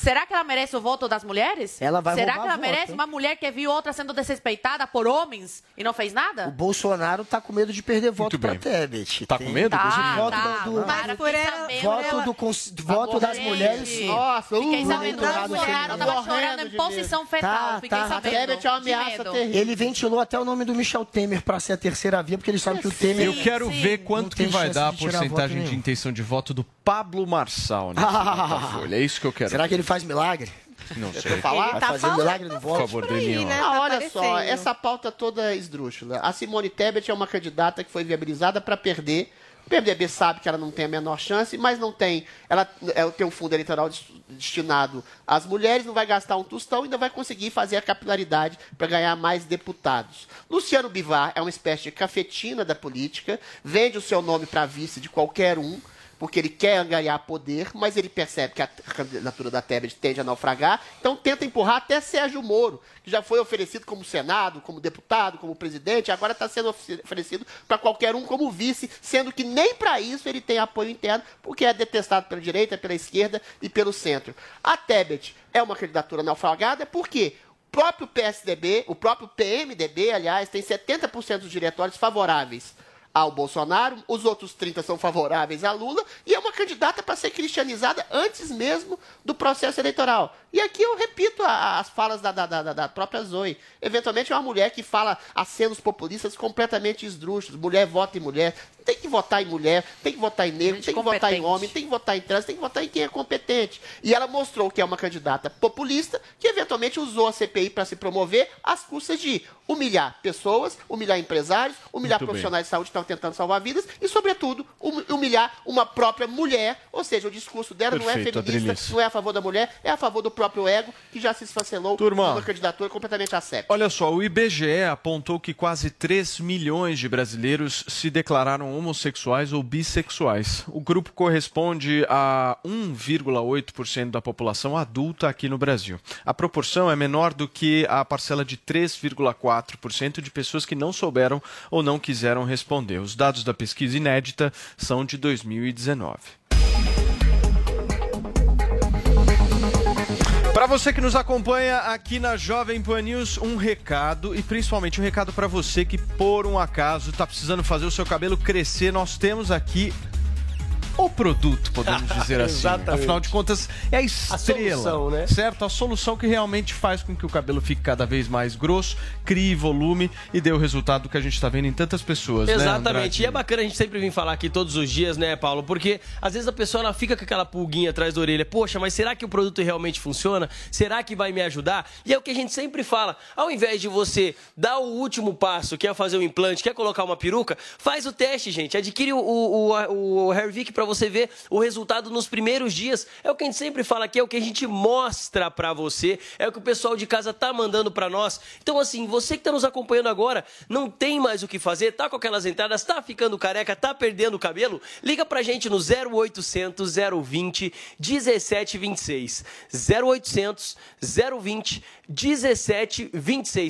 Será que ela merece o voto das mulheres? Ela vai Será que ela voto, merece hein? uma mulher que viu outra sendo desrespeitada por homens e não fez O nada? Bolsonaro tá com medo de perder voto pra Tebet. Tá com medo? Tá, voto tá. do- do- Cara, por fiquei ela- sabendo- Voto, do cons- voto das mulheres. Nossa, Fiquei uh, sabendo que o Bolsonaro tava chorando em posição fetal. Tá, Fiquei tá. Sabendo. Tebet é uma ameaça terrível. Ele ventilou até o nome do Michel Temer pra ser a terceira via, porque ele sabe que o Temer. Eu quero ver quanto que vai dar a porcentagem de intenção de voto do Pablo Marçal nesse Datafolha. É isso que eu quero. Será que ele faz milagre? Não sei. falar? Vai tá fazer falando milagre no Por voto? favor, aí, Delinho. né? Ah, Tá olha só, essa pauta toda esdrúxula. A Simone Tebet é uma candidata que foi viabilizada para perder. O PMDB sabe que ela não tem a menor chance, mas não tem. Ela é, tem um fundo eleitoral des- destinado às mulheres, não vai gastar um tostão, ainda vai conseguir fazer a capilaridade para ganhar mais deputados. Luciano Bivar é uma espécie de cafetina da política, vende o seu nome para vice de qualquer um porque ele quer angariar poder, mas ele percebe que a candidatura da Tebet tende a naufragar, então tenta empurrar até Sérgio Moro, que já foi oferecido como Senado, como deputado, como presidente, agora está sendo ofe- oferecido para qualquer um como vice, sendo que nem para isso ele tem apoio interno, porque é detestado pela direita, pela esquerda e pelo centro. A Tebet é uma candidatura naufragada, por quê? O próprio PSDB, o próprio PMDB, aliás, tem 70% dos diretórios favoráveis ao Bolsonaro, os outros 30 são favoráveis a Lula, e é uma candidata para ser cristianizada antes mesmo do processo eleitoral. E aqui eu repito as falas da, da- da- da própria Zoe. Eventualmente é uma mulher que fala acenos populistas completamente esdrúxulos. Mulher vota em mulher. Tem que votar em mulher, tem que votar em negro, tem que votar em homem, tem que votar em trans, tem que votar em quem é competente. E ela mostrou que é uma candidata populista que eventualmente usou a CPI para se promover às custas de humilhar pessoas, humilhar empresários, humilhar Muito bem. profissionais de saúde que estavam tentando salvar vidas e, sobretudo, hum- humilhar uma própria mulher. Ou seja, o discurso dela não é Perfeito, feminista, Adriles. não é a favor da mulher, é a favor do próprio ego que já se esfacelou Turma. numa candidatura completamente asséptica. Olha só, o IBGE apontou que quase 3 milhões de brasileiros se declararam homossexuais ou bissexuais. O grupo corresponde a 1,8% da população adulta aqui no Brasil. A proporção é menor do que a parcela de 3,4% de pessoas que não souberam ou não quiseram responder. Os dados da pesquisa inédita são de 2019. Para você que nos acompanha aqui na Jovem Pan News, um recado e principalmente um recado para você que por um acaso está precisando fazer o seu cabelo crescer. Nós temos aqui o produto, podemos dizer assim. Afinal de contas, é a estrela, solução, né? certo? A solução que realmente faz com que o cabelo fique cada vez mais grosso, crie volume e dê o resultado que a gente está vendo em tantas pessoas, né, Exatamente. Andrade? e é bacana a gente sempre vir falar aqui todos os dias, né, Paulo? Porque às vezes a pessoa ela fica com aquela pulguinha atrás da orelha. Poxa, mas será que o produto realmente funciona? Será que vai me ajudar? E é o que a gente sempre fala. Ao invés de você dar o último passo, que é fazer um implante, quer colocar uma peruca, faz o teste, gente. Adquire o, o, o, o para você ver o resultado nos primeiros dias. É o que a gente sempre fala aqui, é o que a gente mostra para você, é o que o pessoal de casa tá mandando para nós. Então, assim, você que tá nos acompanhando agora, não tem mais o que fazer, tá com aquelas entradas, tá ficando careca, tá perdendo o cabelo? Liga pra gente no 0800 020 1726. 0800 020 1726.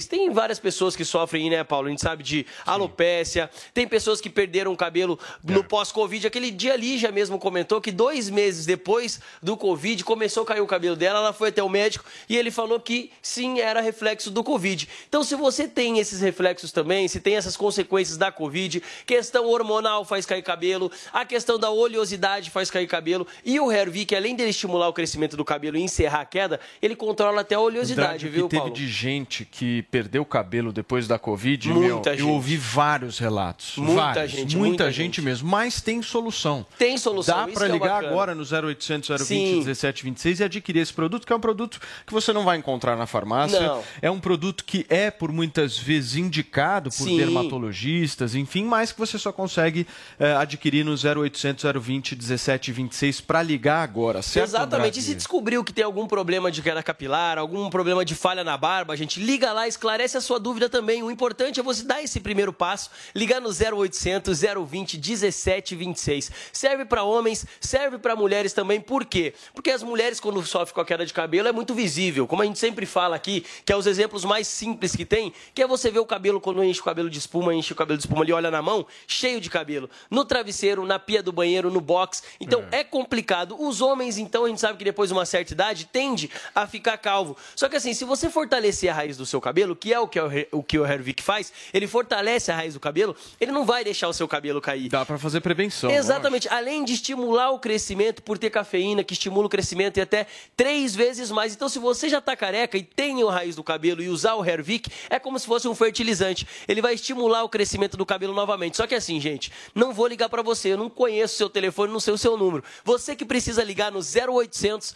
Tem várias pessoas que sofrem, né, Paulo? A gente sabe de alopécia, tem pessoas que perderam o cabelo no pós-Covid. Aquele dia ali já mesmo comentou que dois meses depois do Covid começou a cair o cabelo dela, ela foi até o médico e ele falou que sim, era reflexo do Covid. Então, se você tem esses reflexos também, se tem essas consequências da Covid, questão hormonal faz cair cabelo, a questão da oleosidade faz cair cabelo e o Hervik, além dele estimular o crescimento do cabelo e encerrar a queda, ele controla até a oleosidade, O que viu, teve Paulo? de gente que perdeu o cabelo depois da Covid, Muita meu, gente. eu ouvi vários relatos. Muita vários, gente, muita, muita gente, mesmo. Mas tem solução. Tem solução, Dá para é ligar bacana. agora no 0800 020 Sim. 1726 e adquirir esse produto, que é um produto que você não vai encontrar na farmácia. Não. É um produto que é, por muitas vezes, indicado por Sim. dermatologistas, enfim, mas que você só consegue eh, adquirir no 0800 020 1726 para ligar agora, certo? Exatamente. Andrade? E se descobriu que tem algum problema de queda capilar, algum problema de falha na barba, gente, liga lá, esclarece a sua dúvida também. O importante é você dar esse primeiro passo, ligar no 0800 020 1726. Serve para homens, serve para mulheres também. Por quê? Porque as mulheres quando sofrem com a queda de cabelo é muito visível. Como a gente sempre fala aqui, que é os exemplos mais simples que tem, que é você ver o cabelo quando enche o cabelo de espuma, enche o cabelo de espuma ali, olha na mão, cheio de cabelo. No travesseiro, na pia do banheiro, no box. Então é complicado. Os homens, então, a gente sabe que depois de uma certa idade tende a ficar calvo. Só que assim, se você fortalecer a raiz do seu cabelo, que é o que o, Her- o que o Hervik faz, ele fortalece a raiz do cabelo, ele não vai deixar o seu cabelo cair. Dá para fazer prevenção. Exatamente. Além de estimular o crescimento por ter cafeína, que estimula o crescimento e até três vezes mais. Então, se você já tá careca e tem a raiz do cabelo e usar o Hervik, é como se fosse um fertilizante. Ele vai estimular o crescimento do cabelo novamente. Só que assim, gente, não vou ligar para você. Eu não conheço o seu telefone, não sei o seu número. Você que precisa ligar no 0800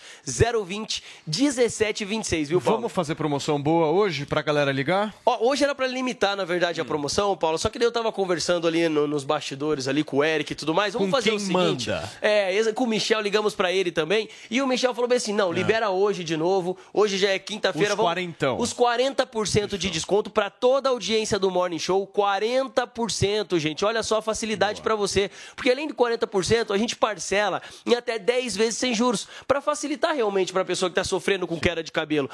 020 1726, viu, Paulo? Vamos fazer promoção boa hoje pra galera ligar? Ó, hoje era pra limitar, na verdade, Hum. a promoção, Paulo. Só que daí eu tava conversando ali no- nos bastidores ali com o Eric e tudo mais. Vamos Com fazer quem o seguinte. manda? É, com o Michel, ligamos pra ele também. E o Michel falou bem assim: não, libera hoje de novo. Hoje já é quinta-feira. Os vamos- quarentão. Os 40% de desconto pra toda a audiência do Morning Show. 40%, gente. Olha só a facilidade pra você. Porque além de 40%, a gente parcela em até 10 vezes sem juros. Pra facilitar realmente pra pessoa que tá sofrendo com queda de cabelo.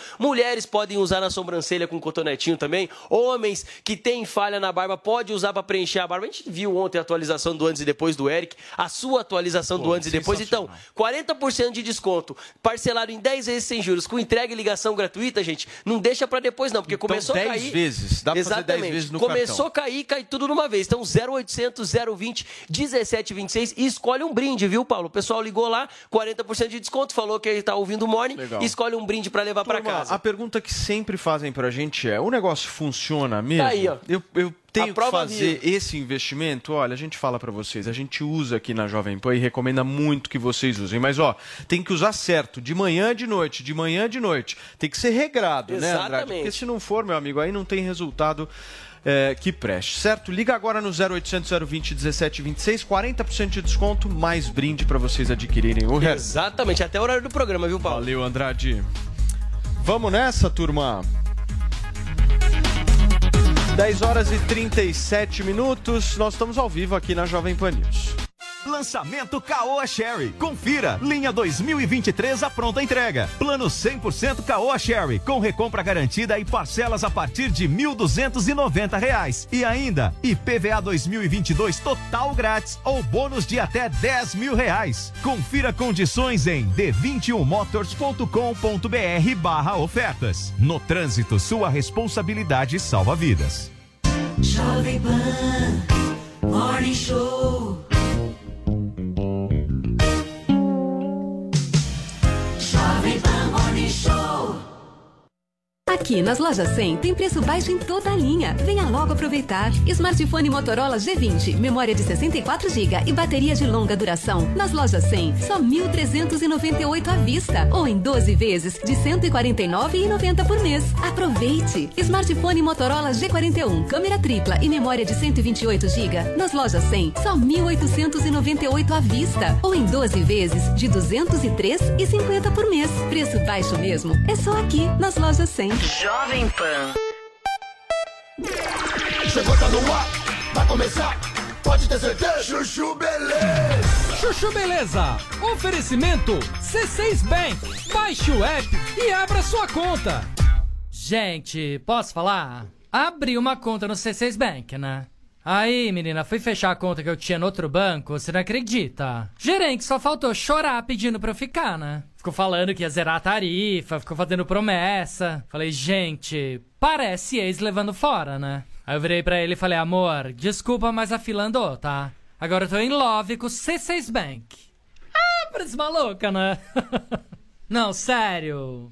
Mulheres podem usar na sobrancelha com cotonetinho também. Homens que têm falha na barba pode usar pra preencher a barba. A gente viu ontem a atualização do antes e depois do Eric. A sua atualização do antes e depois. Então, 40% de desconto. Parcelado em 10 vezes sem juros. Com entrega e ligação gratuita, gente. Não deixa pra depois não. Porque Então, começou a 10 cair... vezes. Dá pra fazer 10 Exatamente. vezes no Começou cartão. a cair, cai tudo numa vez. Então, 0800 020 1726 e escolhe um brinde, viu, Paulo? O pessoal ligou lá, 40% de desconto, falou que ele tá ouvindo o Morning, Legal. escolhe um brinde pra levar pra Turma, casa. A pergunta que sempre fazem pra gente é: o negócio funciona mesmo? Tá aí, ó. Eu, eu tenho A que fazer viva. esse investimento? Olha, a gente fala pra vocês, a gente usa aqui na Jovem Pan e recomenda muito que vocês usem. Mas, ó, tem que usar certo, de manhã de noite, de manhã de noite. Tem que ser regrado, né, Andrade? Exatamente. Porque se não for, meu amigo, aí não tem resultado. é, que preste, certo? Liga agora no 0800 020 1726, 40% de desconto, mais brinde pra vocês adquirirem o resto. Exatamente, até o horário do programa, viu, Paulo? Valeu, Andrade. Vamos nessa, turma. 10 horas e 37 minutos, nós estamos ao vivo aqui na Jovem Pan News. Lançamento Caoa Sherry. Confira. Linha 2023 a pronta entrega. Plano 100% Caoa Sherry. Com recompra garantida e parcelas a partir de 1.290 reais. E ainda, IPVA 2022 total grátis ou bônus de até 10 mil reais. Confira condições em d21motors.com.br barra ofertas. No trânsito, sua responsabilidade salva vidas. Jovem Pan Morning Show. Aqui nas lojas 100 tem preço baixo em toda a linha. Venha logo aproveitar. Smartphone Motorola G20, memória de 64 GB e bateria de longa duração. Nas lojas 100, só 1.398 à vista ou em 12 vezes de 149,90 por mês. Aproveite. Smartphone Motorola G41, câmera tripla e memória de 128 GB. Nas lojas 100, só 1.898 à vista ou em 12 vezes de 203,50 por mês. Preço baixo mesmo. É só aqui nas lojas 100. Jovem Pan. Chegou, tá no ar, vai começar, pode ter certeza. Chuchu Beleza. Chuchu Beleza. Oferecimento C6 Bank. Baixe o app e abra sua conta. Gente, posso falar? Abri uma conta no C6 Bank, né? Aí, menina, fui fechar a conta que eu tinha no outro banco, você não acredita? Gerente só faltou chorar pedindo pra eu ficar, né? Ficou falando que ia zerar a tarifa, ficou fazendo promessa. Falei, gente, parece ex levando fora, né? Aí eu virei pra ele e falei, amor, desculpa, mas a fila andou, tá? Agora eu tô em love com o C6 Bank. Ah, parece maluca, né? Não, sério.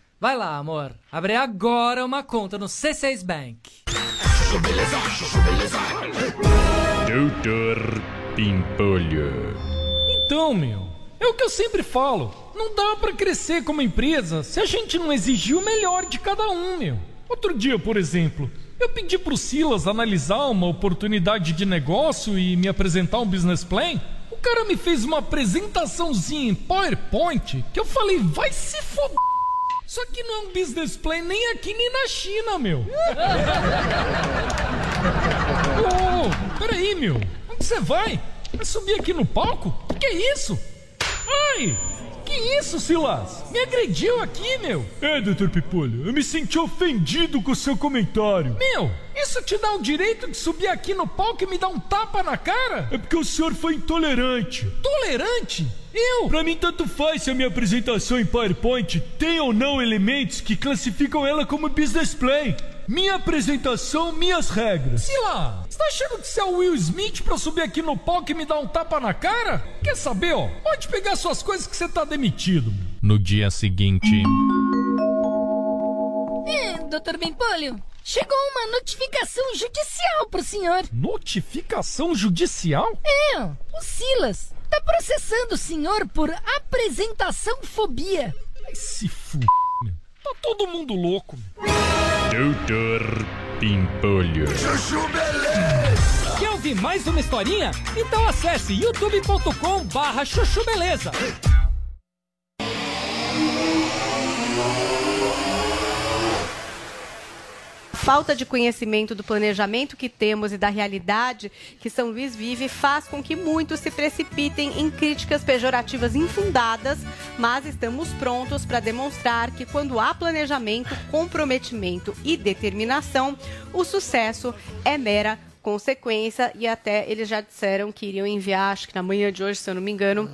Vai lá, amor. Abre agora uma conta no C6 Bank. Doutor Pimpolho. Então, meu, é o que eu sempre falo. Não dá pra crescer como empresa se a gente não exigir o melhor de cada um, meu. Outro dia, por exemplo, eu pedi pro Silas analisar uma oportunidade de negócio e me apresentar um business plan. O cara me fez uma apresentaçãozinha em PowerPoint que eu falei, vai se foder. Só que não é um business plan nem aqui nem na China, meu. Ô, peraí, meu. Onde você vai? Vai subir aqui no palco? Que é isso? Ai! Que isso, Silas? Me agrediu aqui, meu. É, doutor Pipolho, eu me senti ofendido com o seu comentário. Meu, isso te dá o direito de subir aqui no palco e me dar um tapa na cara? É porque o senhor foi intolerante. Tolerante? Eu? Pra mim, tanto faz se a minha apresentação em PowerPoint tem ou não elementos que classificam ela como business plan. Minha apresentação, minhas regras. Sila, você tá achando que você é o Will Smith pra subir aqui no palco e me dar um tapa na cara? Quer saber, ó? Pode pegar suas coisas que você tá demitido. No dia seguinte. É, doutor Bempolho, chegou uma notificação judicial pro senhor. Notificação judicial? É, o Silas tá processando o senhor por apresentação fobia. Ai, se f... meu. Tá todo mundo louco. Doutor Pimpolho. Chuchu Beleza. Quer ouvir mais uma historinha? Então acesse youtube.com barra chuchu beleza. Falta de conhecimento do planejamento que temos e da realidade que São Luís vive faz com que muitos se precipitem em críticas pejorativas infundadas, mas estamos prontos para demonstrar que quando há planejamento, comprometimento e determinação, o sucesso é mera consequência. E até eles já disseram que iriam enviar, acho que na manhã de hoje, se eu não me engano,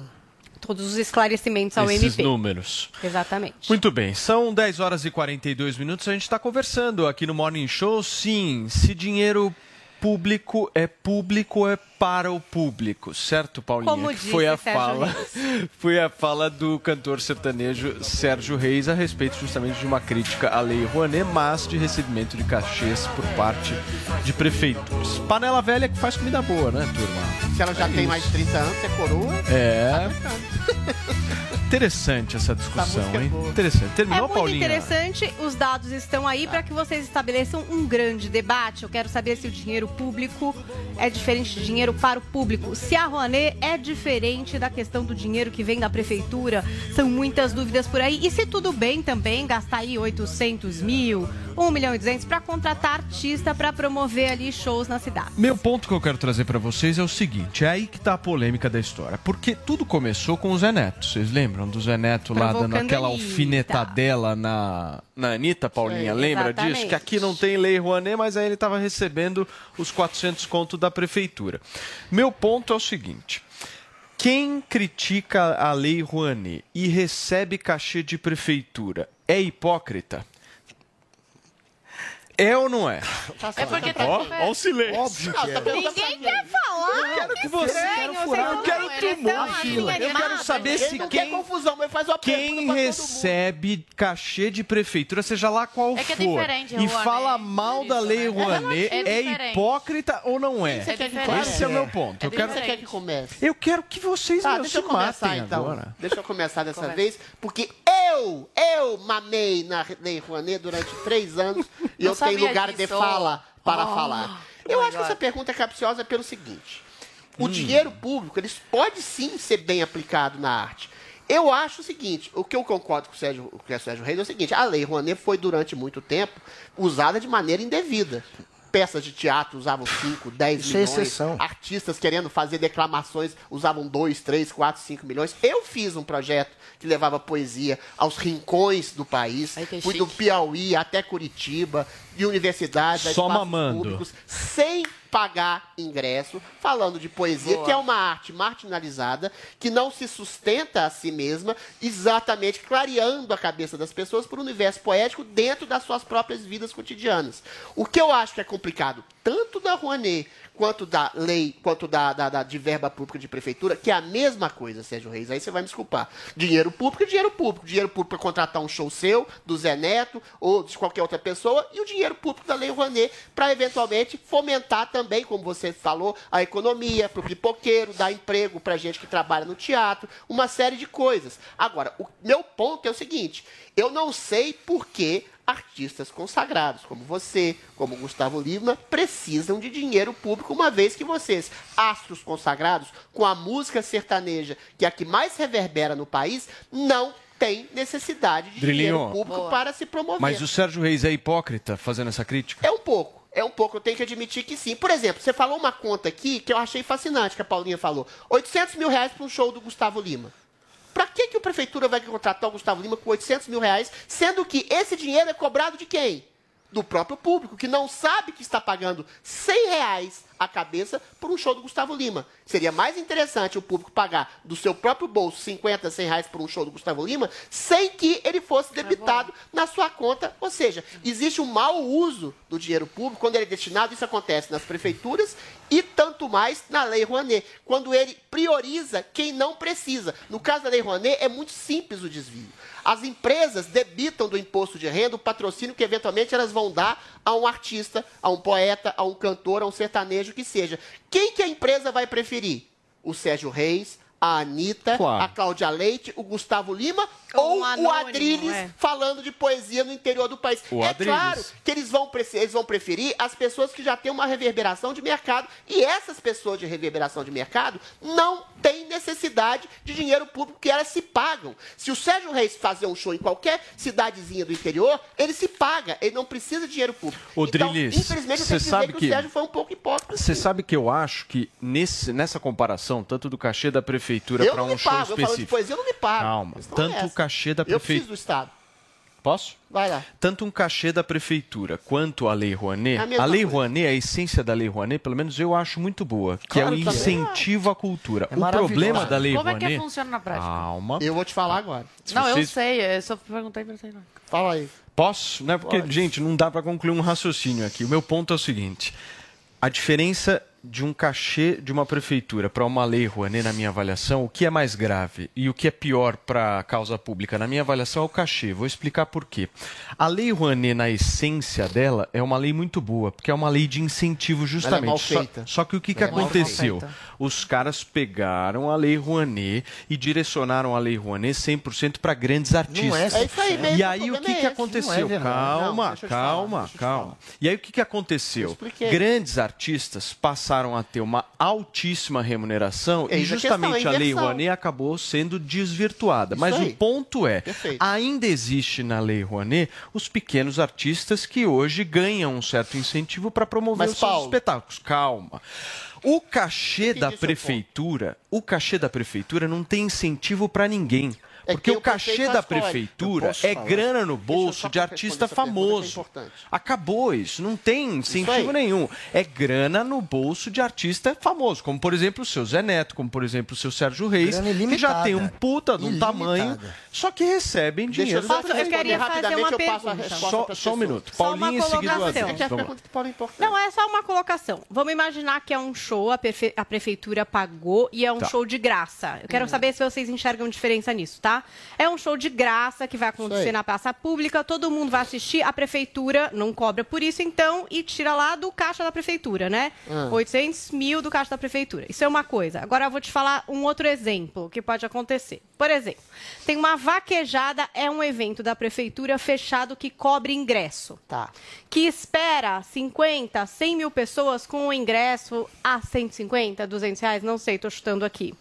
todos os esclarecimentos ao Esses MP. números. Exatamente. Muito bem, são 10 horas e 42 minutos. A gente está conversando aqui no Morning Show. Sim, se dinheiro público é público, é para o público, certo, Paulinha? Como Que disse foi a Sérgio fala, foi a fala do cantor sertanejo Sérgio Reis a respeito justamente de uma crítica à Lei Rouanet, mas de recebimento de cachês por parte de prefeituras. Panela velha que faz comida boa, né, turma? Se ela já É tem isso. mais de 30 anos, é coroa. É. Interessante essa discussão, música é hein? boa. Interessante. É Terminou, muito Paulinha? interessante, os dados estão aí para que vocês estabeleçam um grande debate. Eu quero saber se o dinheiro público é diferente de dinheiro para o público. Se a Rouanet é diferente da questão do dinheiro que vem da prefeitura. São muitas dúvidas por aí. E se tudo bem também gastar aí 800 mil, 1 milhão e 200 para contratar artista para promover ali shows na cidade. Meu ponto que eu quero trazer pra vocês é o seguinte: é aí que tá a polêmica da história. Porque tudo começou com o Zé Neto. Vocês lembram do Zé Neto lá dando aquela alfinetadela na, na Anitta, Paulinha? Sim, Lembra exatamente. disso? Que aqui não tem lei Rouanet, mas aí ele tava recebendo os 400 contos da prefeitura. Meu ponto é o seguinte. Quem critica a lei Rouanet e recebe cachê de prefeitura é hipócrita? É ou não é? É porque tá Ó, ó o silêncio. Óbvio que é. Ninguém quer falar. Eu quero que você. Estranho, eu quero tumulto. Eu quero animados. saber se quem, confusão, mas faz uma quem recebe cachê de prefeitura, seja lá qual É que é for, diferente, e Rouanet, fala mal da lei Rouanet, É é, hipócrita ou não é? É. Esse é o meu ponto. Eu quero, você quer que comece? eu quero que vocês Tá, me deixa eu se começar matem então. agora. Deixa eu começar dessa vez, porque eu, eu mamei na Lei Rouanet durante três anos e eu sabia lugar de disso. fala para Oh, falar. Eu my acho que God. essa pergunta é capciosa pelo seguinte: o Hum. dinheiro público ele pode sim ser bem aplicado na arte. Eu acho o seguinte, o que eu concordo com o Sérgio, com o Sérgio Reis é o seguinte, a Lei Rouanet foi durante muito tempo usada de maneira indevida. Peças de teatro usavam 5, 10 Isso é milhões. exceção. Artistas querendo fazer declamações usavam 2, 3, 4, 5 milhões. Eu fiz um projeto que levava poesia aos rincões do país. Ai, que Fui do chique. Piauí até Curitiba, de universidades, Só mamando. públicos, sem pagar ingresso, falando de poesia, Boa. que é uma arte marginalizada, que não se sustenta a si mesma, exatamente clareando a cabeça das pessoas por um universo poético dentro das suas próprias vidas cotidianas. O que eu acho que é complicado, tanto da Rouanet quanto da lei, quanto da, da, da- de verba pública de prefeitura, que é a mesma coisa, Sérgio Reis, aí você vai me desculpar. Dinheiro público é dinheiro público. Dinheiro público para contratar um show seu, do Zé Neto, ou de qualquer outra pessoa, e o dinheiro público da Lei Rouanet para eventualmente fomentar também, como você falou, a economia, para o pipoqueiro, dar emprego para gente que trabalha no teatro, uma série de coisas. Agora, o meu ponto é o seguinte: eu não sei por que artistas consagrados, como você, como Gustavo Lima, precisam de dinheiro público, uma vez que vocês, astros consagrados, com a música sertaneja, que é a que mais reverbera no país, não têm necessidade de Drilinho. dinheiro público Boa. para se promover. Mas o Sérgio Reis é hipócrita fazendo essa crítica? É um pouco. É um pouco, eu tenho que admitir que sim. Por exemplo, você falou uma conta aqui que eu achei fascinante, que a Paulinha falou. 800 mil reais para um show do Gustavo Lima. Pra que, que a prefeitura vai contratar o Gustavo Lima com 800 mil reais, sendo que esse dinheiro é cobrado de quem? Do próprio público, que não sabe que está pagando 100 reais a cabeça por um show do Gustavo Lima. Seria mais interessante o público pagar do seu próprio bolso 50, 100 reais por um show do Gustavo Lima, sem que ele fosse debitado na sua conta. Ou seja, existe um mau uso do dinheiro público quando ele é destinado, isso acontece nas prefeituras e tanto mais na Lei Rouanet, quando ele prioriza quem não precisa. No caso da Lei Rouanet, é muito simples o desvio. As empresas debitam do imposto de renda o patrocínio que eventualmente elas vão dar a um artista, a um poeta, a um cantor, a um sertanejo que seja. Quem que a empresa vai preferir? O Sérgio Reis, a Anitta, Claro. a Cláudia Leite, o Gustavo Lima Ou ou um o anônimo, Adriles é. falando de poesia no interior do país. O é Adriles. claro que eles vão, eles vão preferir as pessoas que já têm uma reverberação de mercado. E essas pessoas de reverberação de mercado não têm necessidade de dinheiro público que elas se pagam. Se o Sérgio Reis fazer um show em qualquer cidadezinha do interior, ele se paga, ele não precisa de dinheiro público. Ô, então, Drilis, infelizmente, eu você sabe que, que- o Sérgio foi um pouco hipócrita. Você sabe que eu acho que nesse, nessa comparação, tanto do cachê da prefeitura Eu para não um show pago, eu falo de específico. poesia, eu não me pago. Calma. É Tanto o essa. cachê da Eu preciso prefeitura. do Estado. Posso? Vai lá. Tanto um cachê da prefeitura quanto a Lei Rouanet, É a a, Lei coisa. Rouanet, a essência da Lei Rouanet, pelo menos eu acho muito boa, que Claro, é o também incentivo à cultura. É o problema da Lei Como é que Rouanet... funciona na prática? Calma. Eu vou te falar agora. não, vocês- eu sei, eu só perguntei pra você. Não. Fala aí. Posso? Né? Porque, Pode. gente, não dá para concluir um raciocínio aqui. O meu ponto é o seguinte. A diferença de um cachê de uma prefeitura para uma lei Rouanet, na minha avaliação, o que é mais grave e o que é pior para a causa pública, na minha avaliação, é o cachê. Vou explicar por quê. A lei Rouanet, na essência dela, é uma lei muito boa, porque é uma lei de incentivo justamente. mal Só- feita. Só, que o que, que Ela é mal aconteceu? Os caras pegaram a lei Rouanet e direcionaram a lei Rouanet 100% para grandes artistas. É isso aí mesmo, E aí o que, é que aconteceu? Não é calma, Não, calma, falar, calma. E aí o que, que aconteceu? Grandes artistas passaram a ter uma altíssima remuneração e a questão, justamente a a lei. Rouanet acabou sendo desvirtuada. Isso Mas aí. o ponto é, Perfeito. ainda existe na lei Rouanet os pequenos artistas que hoje ganham um certo incentivo para promover Mas, os seus Paulo- espetáculos. Calma. O cachê da prefeitura, o cachê da prefeitura não tem incentivo para ninguém. É Porque que o cachê é da prefeitura Eu é falar? grana no Deixa eu bolso só de artista é famoso. importante. Acabou isso, não tem incentivo aí. nenhum. É grana no bolso de artista famoso, como por exemplo o seu Zé Neto, como por exemplo o seu Sérgio Reis, que já tem um puta de um Ilimitada. tamanho, só que recebem Deixa dinheiro eu só da responder queria fazer rapidamente, uma eu pergunta. Só, só um minuto. Só uma Paulinho seguida o colocação. É pergunta Paulo é importante. Não, é só uma colocação. Vamos imaginar que é um show, a, prefe- a prefeitura pagou e é um Tá. show de graça. Eu quero Uhum. saber se vocês enxergam diferença nisso, tá? É um show de graça que vai acontecer na praça pública, todo mundo vai assistir, a prefeitura não cobra por isso, então, e tira lá do caixa da prefeitura, né? Ah. 800 mil do caixa da prefeitura. Isso é uma coisa. Agora eu vou te falar um outro exemplo que pode acontecer. Por exemplo, tem uma vaquejada, é um evento da prefeitura fechado que cobre ingresso Tá. que espera 50, 100 mil pessoas com o ingresso a 150, 200 reais, não sei, estou chutando aqui.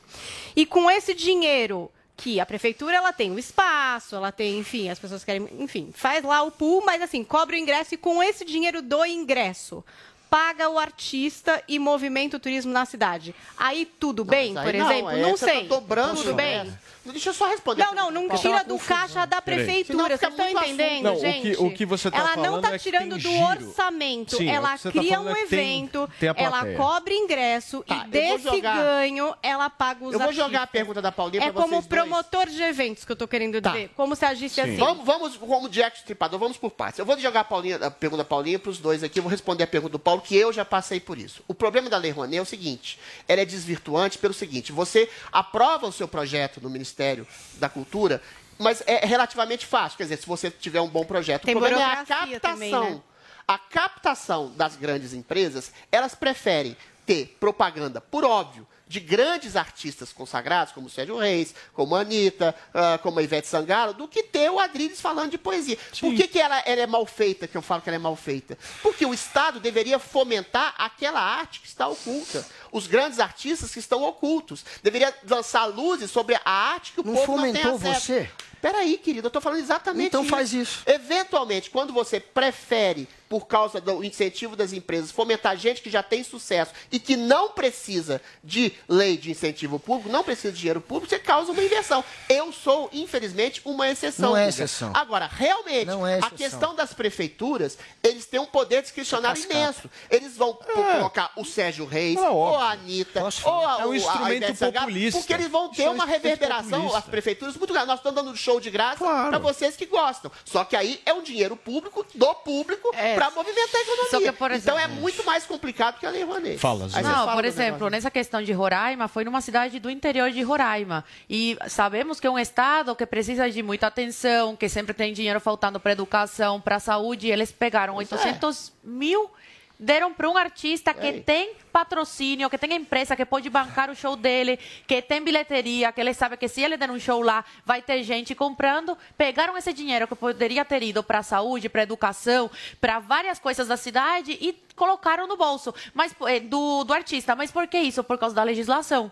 E com esse dinheiro que a prefeitura ela tem o espaço, ela tem, enfim, as pessoas querem, enfim, faz lá o pool, mas assim, cobre o ingresso e com esse dinheiro do ingresso paga o artista e movimenta o turismo na cidade. Aí tudo bem, Mas por aí exemplo? aí Não você tá sei. dobrando tudo bem? Deixa eu só responder. Não, não, não tira do caixa da prefeitura. Vocês estão muito entendendo, Não, o que- gente? o que você tá ela não está é tirando tem do giro. orçamento. Sim, o ela você tá cria falando um é tem- evento, tem a ela cobra ingresso Tá, e desse jogar- ganho ela paga os Eu vou jogar a pergunta da Paulinha É como vocês dois. promotor de eventos que eu tô querendo Tá. dizer. Como se agisse assim. Vamos, vamos, como Jack Stripador, vamos por partes. Eu vou jogar a, Paulinha, a pergunta da Paulinha para os dois aqui, eu vou responder a pergunta do Paulo, que eu já passei por isso. O problema da Lei Rouanet é o seguinte, ela é desvirtuante pelo seguinte, você aprova o seu projeto no Ministério da Cultura, mas é relativamente fácil, quer dizer, se você tiver um bom projeto. Tem o problema é a captação. também, né? A captação das grandes empresas, elas preferem ter propaganda, por óbvio, de grandes artistas consagrados, como Sérgio Reis, como Anitta, ah, como a Ivete Sangalo, do que ter o Adriles falando de poesia. Por que, que ela, ela é mal feita, que eu falo que ela é mal feita? Porque o Estado deveria fomentar aquela arte que está oculta. Os grandes artistas que estão ocultos. Deveria lançar luzes sobre a arte que o Não povo não tem fomentou acesso. você? Peraí, querido, eu tô falando exatamente Então isso. faz isso. Eventualmente, quando você prefere, por causa do incentivo das empresas, fomentar gente que já tem sucesso e que não precisa de lei de incentivo público, não precisa de dinheiro público, você causa uma inversão. Eu sou, infelizmente, uma exceção. Não é exceção. Agora, realmente, é a exceção. questão das prefeituras, eles têm um poder discricionário imenso. Eles vão colocar o Sérgio Reis, É ou a Anitta, ou a, É um o- a instrumento populista. porque eles vão ter é um uma reverberação, populista. as prefeituras, muito grande. Nós estamos dando show de graça Claro. para vocês que gostam. Só que aí é um dinheiro público do público É. para movimentar a economia. Só que, por então é exemplo- muito mais complicado que a Lei Rouanet. Fala, Aí Zé. Não, fala por exemplo, nessa questão de Roraima, foi numa cidade do interior de Roraima. E sabemos que é um estado que precisa de muita atenção, que sempre tem dinheiro faltando para educação, para saúde. E eles pegaram Pois é. 800 mil, deram para um artista que Ei. tem patrocínio, que tem empresa que pode bancar o show dele, que tem bilheteria, que ele sabe que se ele der um show lá, vai ter gente comprando. Pegaram esse dinheiro que poderia ter ido para saúde, para educação, para várias coisas da cidade e colocaram no bolso mas eh, do, do artista. Mas por que isso? Por causa da legislação.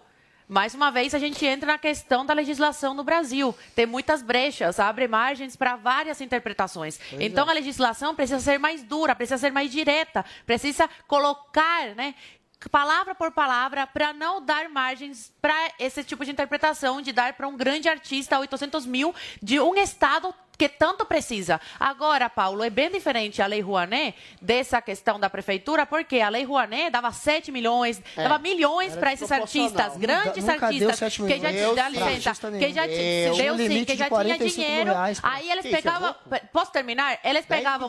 Mais uma vez, a gente entra na questão da legislação no Brasil. Tem muitas brechas, abre margens para várias interpretações. então, a legislação precisa ser mais dura, precisa ser mais direta, precisa colocar, né? Palavra por palavra, para não dar margens para esse tipo de interpretação, de dar para um grande artista 800 mil de um estado que tanto precisa. Agora, Paulo, é bem diferente a Lei Rouanet dessa questão da prefeitura, porque a Lei Rouanet dava 7 milhões, É, dava milhões para esses artistas, grandes Nunca- artistas, 7 que já te dá licença, que já te, deu um sim, que já tinha 45 mil dinheiro. reais, aí eles é pegavam, posso terminar? Eles pegavam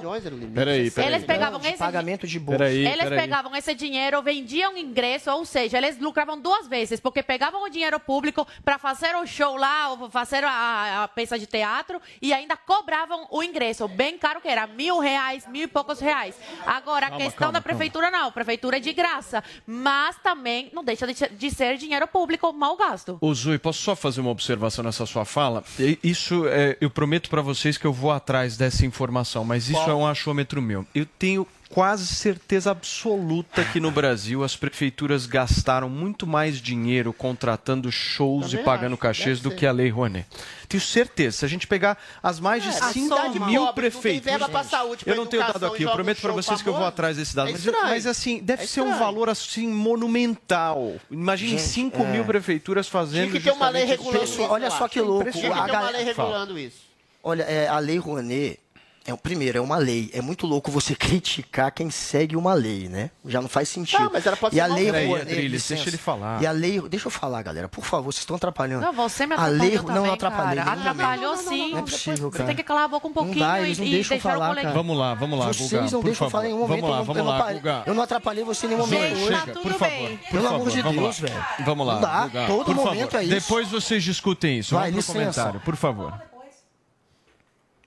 Peraí, peraí. Eles pegavam De esse pagamento de bolsa. eles pegavam esse dinheiro, vendiam ingresso, ou seja, eles lucravam duas vezes, porque pegavam o dinheiro público para fazer o show lá, ou fazer a, a peça de teatro, e ainda cobravam o ingresso, bem caro que era, mil reais, mil e poucos reais. Agora, a Calma, questão calma, da prefeitura não, a prefeitura é de graça, mas também não deixa de ser- dinheiro público mal gasto. Ô Zui, posso só fazer uma observação nessa sua fala? Isso, é, eu prometo pra vocês que eu vou atrás dessa informação, mas isso Qual? é um achômetro meu. Eu tenho quase certeza absoluta que no Brasil as prefeituras gastaram muito mais dinheiro contratando shows Também e pagando acho, cachês deve do ser. que a Lei Rouanet. Tenho certeza. Se a gente pegar as mais de É, 5 cidade mil pobre, não verba pra saúde, eu não tenho dado aqui, e eu prometo um pra show vocês que eu vou atrás desse dado. É mas, mas, assim, deve É ser um valor assim monumental. Imagine Gente, 5 é. mil prefeituras fazendo Tinha que ter uma lei regulando isso. Olha só que louco. Tinha que ter uma lei regulando isso. Olha, é, a lei Rouanet, é, o primeiro, é uma lei. É muito louco você criticar quem segue uma lei, né? Já não faz sentido. Não, mas ela pode e ser a lei Peraí, licença. deixa ele falar. E a lei, deixa eu falar, galera, por favor, vocês estão atrapalhando. Não, você me a atrapalhou lei, também, não atrapalhei. cara. Atrapalhou sim. Não é possível, Você cara. tem que calar a boca um pouquinho não dá, eles e, não e deixam falar, cara. Vamos lá, vamos lá, Vocês Guga, não por deixam favor. falar em nenhum momento. Vamos lá, eu não- vamos eu não lá, Guga. Eu não atrapalhei você em nenhum momento Gente, hoje. chega, por favor. por Pelo favor, amor de vamos Deus, lá. velho. Vamos lá, Não dá, Guga, todo momento é isso. Depois vocês discutem isso. Vai, licença. comentário, por favor.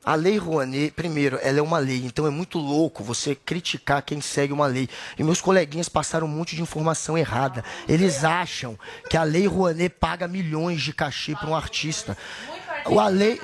A lei Rouanet, primeiro, ela é uma lei, então é muito louco você criticar quem segue uma lei. E meus coleguinhas passaram um monte de informação errada. Eles acham que a lei Rouanet paga milhões de cachê para um artista. O a lei.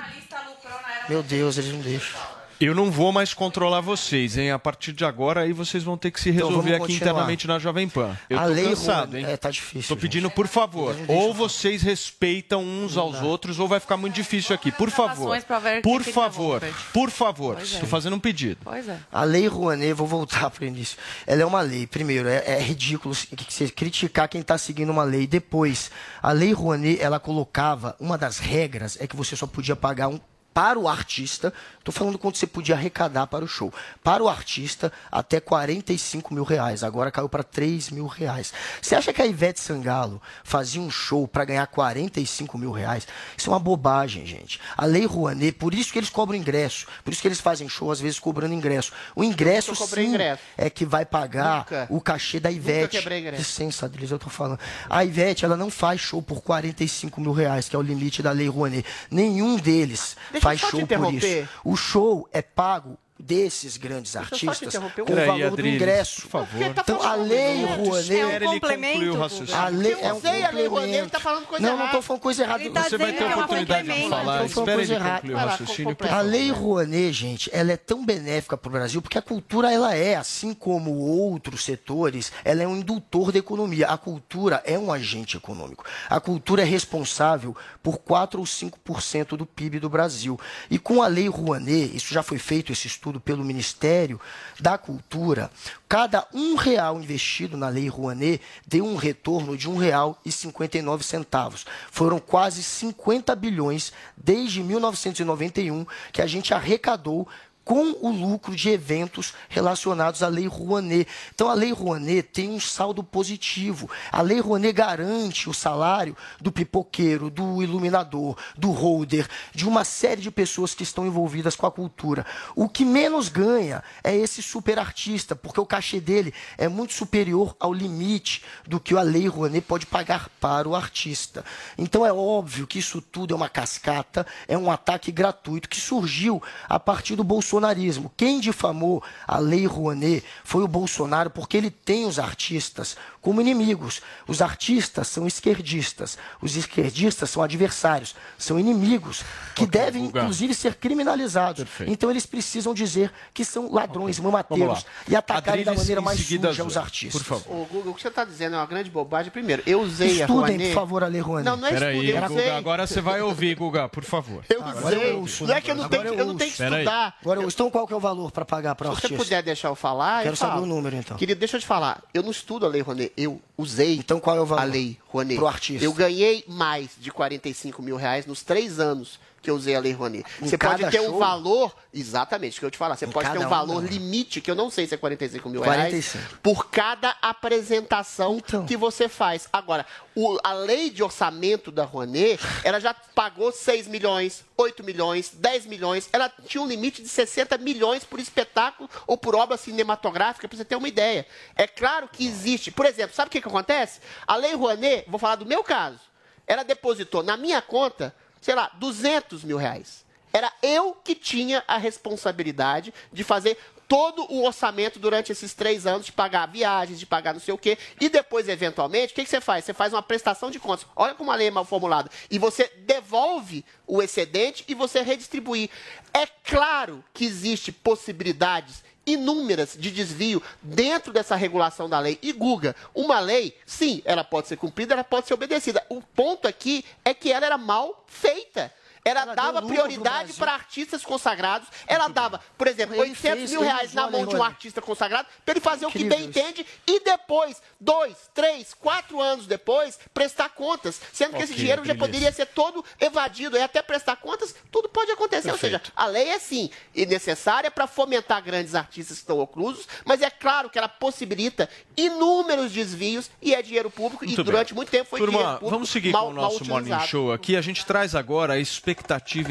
Meu Deus, eles não deixam. Eu não vou mais controlar vocês, hein? A partir de agora, aí vocês vão ter que se Então, resolver vamos aqui continuar. internamente na Jovem Pan. Eu A tô lei cansado, Rouanet- hein? É, tá difícil. Tô pedindo, por favor, ou vocês respeitam uns aos outros, ou vai ficar muito difícil aqui. Por favor. Ver Por favor. Por favor. É. Estou fazendo um pedido. Pois é. A lei Rouanet, vou voltar para o início. Ela é uma lei. Primeiro, é, é ridículo você criticar quem está seguindo uma lei. Depois, a lei Rouanet, ela colocava, uma das regras é que você só podia pagar um para o artista, estou falando quanto você podia arrecadar para o show. Para o artista, até 45 mil reais. Agora caiu para 3 mil reais. Você acha que a Ivete Sangalo fazia um show para ganhar 45 mil reais? Isso é uma bobagem, gente. A lei Rouanet, por isso que eles cobram ingresso. Por isso que eles fazem show, às vezes, cobrando ingresso. O ingresso, sim, ingresso. é que vai pagar Nunca. o cachê da Ivete. Licença, Adriles, eu tô falando. A Ivete, ela não faz show por 45 mil reais, que é o limite da lei Rouanet. Nenhum deles Deixa faz show por isso. O show é pago desses grandes artistas um com o valor do ingresso. por favor. Tá Então, a lei. Rouanet... É um concluir o complemento. A lei Eu é um usei a lei Rouanet, complemento. ele tá falando coisa não, não errada. tô falando coisa errada. Tá Você vai ter que é um oportunidade de complemento. falar. Espera coisa ele errada. concluir o raciocínio. A lei Rouanet, gente, ela é tão benéfica para o Brasil porque a cultura ela é, assim como outros setores, ela é um indutor da economia. A cultura é um agente econômico. A cultura é responsável por 4 ou 5% do PIB do Brasil. E com a lei Rouanet, isso já foi feito esse estudo pelo Ministério da Cultura, cada um real investido na lei Rouanet deu um retorno de um real e 59 centavos. Foram quase 50 bilhões desde 1991 que a gente arrecadou com o lucro de eventos relacionados à Lei Rouanet. Então, a Lei Rouanet tem um saldo positivo. A Lei Rouanet garante o salário do pipoqueiro, do iluminador, do holder, de uma série de pessoas que estão envolvidas com a cultura. O que menos ganha é esse super artista, porque o cachê dele é muito superior ao limite do que a Lei Rouanet pode pagar para o artista. Então, é óbvio que isso tudo é uma cascata, é um ataque gratuito que surgiu a partir do bolsonarismo. Quem difamou a Lei Rouanet foi o Bolsonaro, porque ele tem os artistas como inimigos. Os artistas são esquerdistas, os esquerdistas são adversários, são inimigos que devem, Guga. inclusive, ser criminalizados. Então, eles precisam dizer que são ladrões, mamateiros Vamos lá. e atacarem da Adriles, maneira em mais seguida, suja os artistas. Por favor. Ô, Guga, o que você está dizendo é uma grande bobagem. Primeiro, eu usei a Estudem, Rouanet. por favor, a Lei Rouanet. Não, não é Peraí, estudo, eu Guga, usei. agora você vai ouvir, Guga, por favor. Eu usei. eu ouço, não é que eu não tenho, eu eu não tenho que estudar. Agora, então, qual que é o valor para pagar para o Se você artista? puder deixar eu falar, Quero eu saber o número, então. Querido, deixa eu te falar. Eu não estudo a Lei Rouanet, eu usei Então, qual é o valor a Lei Rouanet. pro artista? Eu ganhei mais de 45 mil reais nos três anos que eu usei a Lei Rouanet. Em Você pode ter um show? valor, exatamente, isso que eu te falar. Você pode ter um um, valor não. limite, que eu não sei se é 45 mil 45. reais, por cada apresentação Então. que você faz. Agora, o- a lei de orçamento da Rouanet, ela já pagou 6 milhões, 8 milhões, 10 milhões. Ela tinha um limite de 60 milhões por espetáculo ou por obra cinematográfica, para você ter uma ideia. É claro que existe. Por exemplo, sabe o que, que acontece? A lei Rouanet, vou falar do meu caso, ela depositou na minha conta, sei lá, 200 mil reais. Era eu que tinha a responsabilidade de fazer todo o orçamento durante esses três anos, de pagar viagens, de pagar não sei o quê. E depois, eventualmente, o que, que você faz? Você faz uma prestação de contas. Olha como a lei é mal formulada. E você devolve o excedente e você redistribui. É claro que existe possibilidades inúmeras de desvio dentro dessa regulação da lei. E Guga, uma lei, sim, ela pode ser cumprida, ela pode ser obedecida. O ponto aqui é que ela era mal feita. Ela, dava lucro pro prioridade para artistas consagrados. Ela dava, por exemplo, Ele 800 fez, mil reais na mão de um artista consagrado para ele fazer o que bem entende e depois, dois, três, quatro anos depois, prestar contas. Sendo que esse dinheiro já poderia ser todo evadido. E até prestar contas, tudo pode acontecer. Ou seja, a lei é sim e necessária para fomentar grandes artistas que estão oclusos, mas é claro que ela possibilita inúmeros desvios e é dinheiro público Muito e bem. durante muito tempo foi Turma, dinheiro público vamos seguir mal, com o nosso Morning. Show aqui. A gente traz agora a expectativa,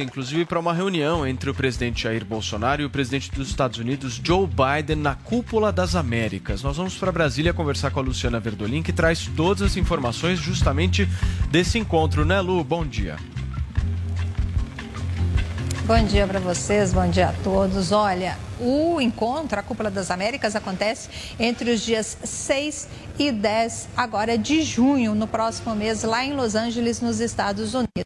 inclusive, para uma reunião entre o presidente Jair Bolsonaro e o presidente dos Estados Unidos, Joe Biden, na cúpula das Américas. Nós vamos para Brasília conversar com a Luciana Verdolim, que traz todas as informações justamente desse encontro, né, Lu? Bom dia. Bom dia para vocês, bom dia a todos. Olha, o encontro, a Cúpula das Américas, acontece entre os dias 6 e 10 agora de junho, no próximo mês, lá em Los Angeles, nos Estados Unidos.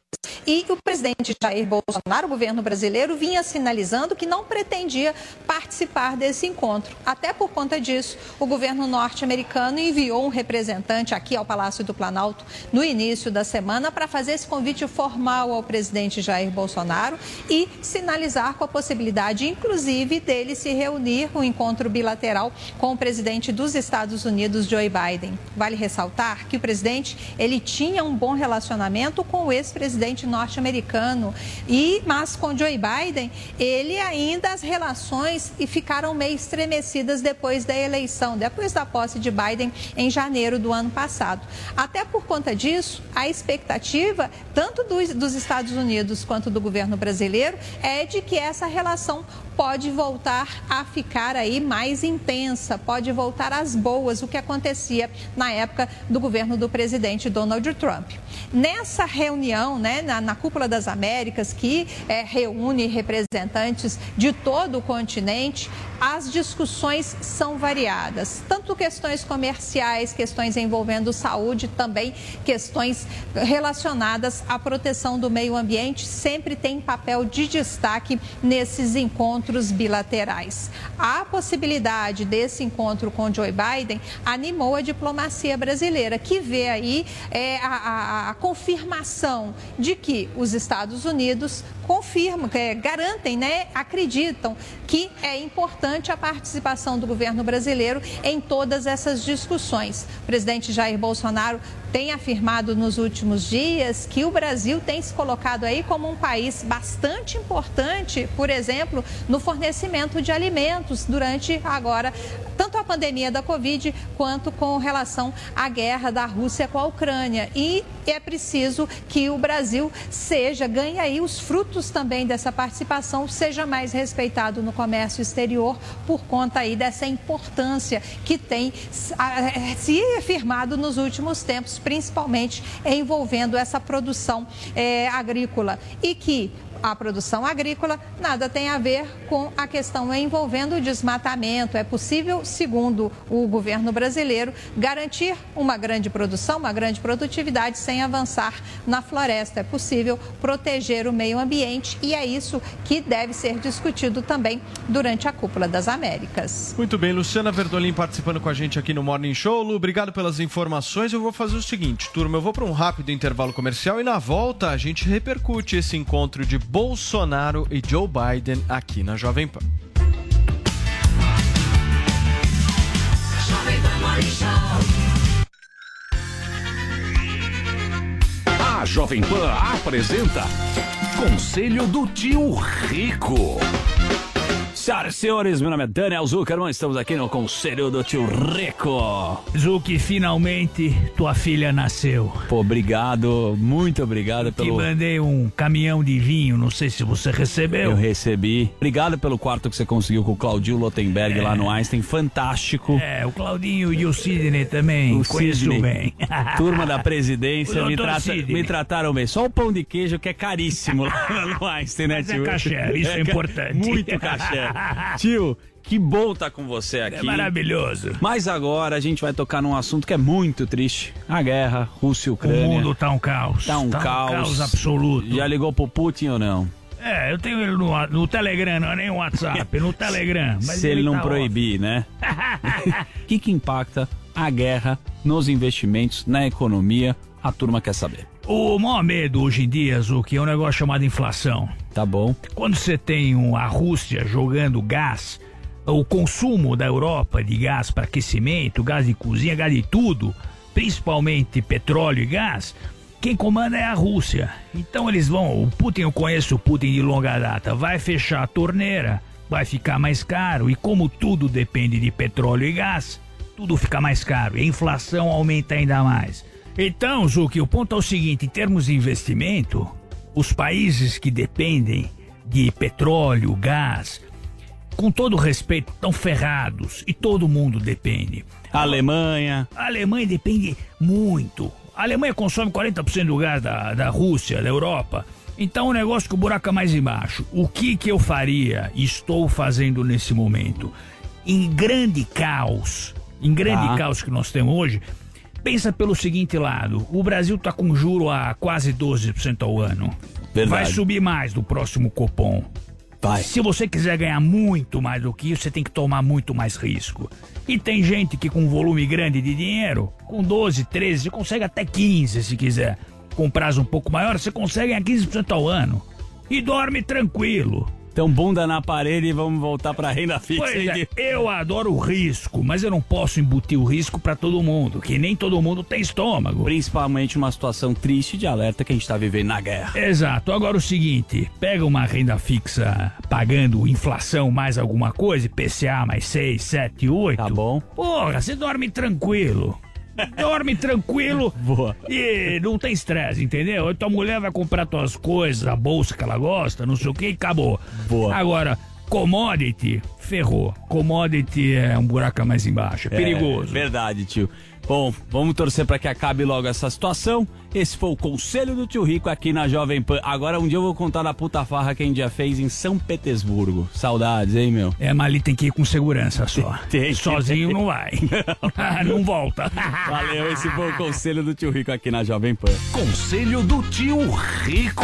E o presidente Jair Bolsonaro, o governo brasileiro, vinha sinalizando que não pretendia participar desse encontro. Até por conta disso, o governo norte-americano enviou um representante aqui ao Palácio do Planalto no início da semana para fazer esse convite formal ao presidente Jair Bolsonaro e sinalizar com a possibilidade, inclusive, dele se reunir um encontro bilateral com o presidente dos Estados Unidos, Joe Biden. Vale ressaltar que o presidente ele tinha um bom relacionamento com o ex-presidente norte-americano e mas com Joe Biden ele ainda as relações e ficaram meio estremecidas depois da eleição, depois da posse de Biden em janeiro do ano passado. Até por conta disso, a expectativa tanto dos, dos Estados Unidos quanto do governo brasileiro é de que essa relação pode voltar a ficar aí mais intensa, pode voltar às boas, o que acontecia na época do governo do presidente Donald Trump. Nessa reunião, né, na, na Cúpula das Américas, que eh, reúne representantes de todo o continente, as discussões são variadas, tanto questões comerciais, questões envolvendo saúde, também questões relacionadas à proteção do meio ambiente, sempre tem papel de destaque nesses encontros bilaterais. A possibilidade desse encontro com Joe Biden animou a diplomacia brasileira, que vê aí é, a, a- a confirmação de que os Estados Unidos confirmam, é, garantem, né, acreditam que é importante a participação do governo brasileiro em todas essas discussões. O presidente Jair Bolsonaro tem afirmado nos últimos dias que o Brasil tem se colocado aí como um país bastante importante, por exemplo, no fornecimento de alimentos durante agora tanto a pandemia da Covid quanto com relação à guerra da Rússia com a Ucrânia. E é preciso que o Brasil seja, ganhe aí os frutos também dessa participação, seja mais respeitado no comércio exterior por conta aí dessa importância que tem se afirmado nos últimos tempos, principalmente envolvendo essa produção eh, agrícola. E que a produção agrícola nada tem a ver com a questão envolvendo o desmatamento. É possível, segundo o governo brasileiro, garantir uma grande produção, uma grande produtividade sem avançar na floresta. É possível proteger o meio ambiente e é isso que deve ser discutido também durante a Cúpula das Américas. Muito bem, Luciana Verdolim participando com a gente aqui no Morning Show. Lu, obrigado pelas informações. Eu vou fazer o seguinte, turma, eu vou para um rápido intervalo comercial e na volta a gente repercute esse encontro de Bolsonaro e Joe Biden aqui na Jovem Pan. A Jovem Pan apresenta Conselho do Tio Rico. Senhoras e senhores, meu nome é Daniel Zuckerman, estamos aqui no Conselho do Tio Rico. Zuki, finalmente tua filha nasceu. Pô, obrigado, muito obrigado Te pelo... mandei um caminhão de vinho, não sei se você recebeu. Eu recebi. Obrigado pelo quarto que você conseguiu com o Claudio Lotenberg lá no Einstein, fantástico. É, o Claudinho e o Sidney também, O conheço Sidney. bem. Turma da presidência me, trata- me trataram bem. Só o pão de queijo que é caríssimo lá no Einstein, né, Mas é tio? caché, isso é ca- importante. Muito caché. Tio, que bom estar com você aqui. É maravilhoso. Mas agora a gente vai tocar num assunto que é muito triste. A guerra, Rússia e O Ucrânia. mundo tá um caos. Tá um Tá um caos. caos absoluto. Já ligou pro Putin ou não? É, eu tenho ele no, no Telegram, não é nem o WhatsApp, no Telegram. Mas Se ele, não tá proibir, né? O que, que impacta a guerra nos investimentos, na economia? A turma quer saber. O maior medo hoje em dia, Zuki, é um negócio chamado inflação. Tá bom. Quando você tem um- a Rússia jogando gás, o consumo da Europa de gás para aquecimento, gás de cozinha, gás de tudo, principalmente petróleo e gás, quem comanda é a Rússia. Então eles vão, o Putin, eu conheço o Putin de longa data, vai fechar a torneira, vai ficar mais caro, e como tudo depende de petróleo e gás, tudo fica mais caro, e a inflação aumenta ainda mais. Então, Zuki, o ponto é o seguinte, em termos de investimento, os países que dependem de petróleo, gás, com todo respeito, estão ferrados e todo mundo depende. A Alemanha. A Alemanha depende muito. A Alemanha consome 40% do gás da, da Rússia, da Europa. Então o negócio que o buraco é mais embaixo. O que que eu faria e estou fazendo nesse momento? Em grande caos, em grande Tá. caos que nós temos hoje, pensa pelo seguinte lado. O Brasil está com juro a quase 12% ao ano. Verdade. Vai subir mais do próximo Copom. Vai. Se você quiser ganhar muito mais do que isso, você tem que tomar muito mais risco. E tem gente que com um volume grande de dinheiro, com 12, 13, você consegue até 15 se quiser. Com prazo um pouco maior, você consegue ganhar 15% ao ano. E dorme tranquilo. Então, bunda na parede e vamos voltar pra renda fixa. Pois é, eu adoro o risco, mas eu não posso embutir o risco pra todo mundo, que nem todo mundo tem estômago. Principalmente uma situação triste de alerta que a gente tá vivendo na guerra. Exato. Agora o seguinte, pega uma renda fixa pagando inflação mais alguma coisa, IPCA mais 6, 7, 8. Tá bom. Porra, você dorme tranquilo. Dorme tranquilo Boa. e não tem estresse, entendeu? Tua mulher vai comprar tuas coisas, a bolsa que ela gosta, não sei o que, e acabou. Boa. Agora, commodity, ferrou. Commodity é um buraco mais embaixo, é perigoso. É, verdade, tio. Bom, vamos torcer pra que acabe logo essa situação. Esse foi o conselho do tio Rico aqui na Jovem Pan. Agora um dia eu vou contar da puta farra que a gente já fez em São Petersburgo. Saudades, hein, meu? É, mas ali tem que ir com segurança só. Tem, Sozinho tem. não vai. não volta. Valeu, esse foi o conselho do tio Rico aqui na Jovem Pan. Conselho do tio Rico.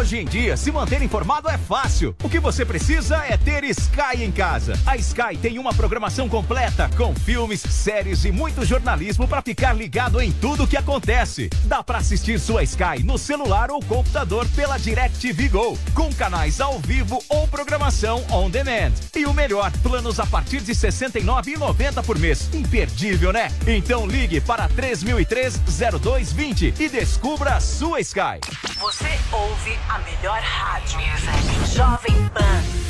Hoje em dia, se manter informado é fácil. O que você precisa é ter Sky em casa. A Sky tem uma programação completa com filmes, séries e muito jornalismo para ficar ligado em tudo que acontece. Dá para assistir sua Sky no celular ou computador pela DirecTV Go, com canais ao vivo ou programação on demand. E o melhor, planos a partir de R$ 69,90 por mês. Imperdível, né? Então ligue para 3003-0220 e descubra a sua Sky. Você ouve a melhor rádio. Jovem Pan.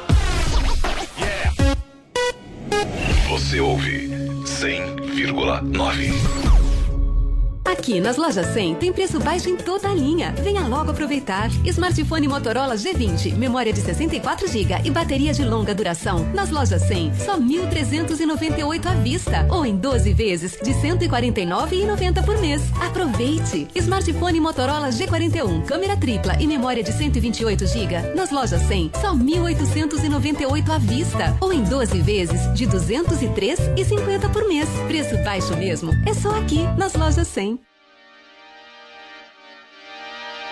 Você ouve 100,9. Aqui nas lojas 100 tem preço baixo em toda a linha. Venha logo aproveitar. Smartphone Motorola G20, memória de 64 GB e bateria de longa duração. Nas lojas 100, só 1.398 à vista ou em 12 vezes de 149,90 por mês. Aproveite. Smartphone Motorola G41, câmera tripla e memória de 128 GB. Nas lojas 100, só 1.898 à vista ou em 12 vezes de 203,50 por mês. Preço baixo mesmo. É só aqui nas lojas 100.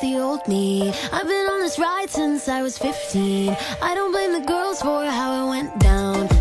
the old me. I've been on this ride since I was 15. I don't blame the girls for how it went down.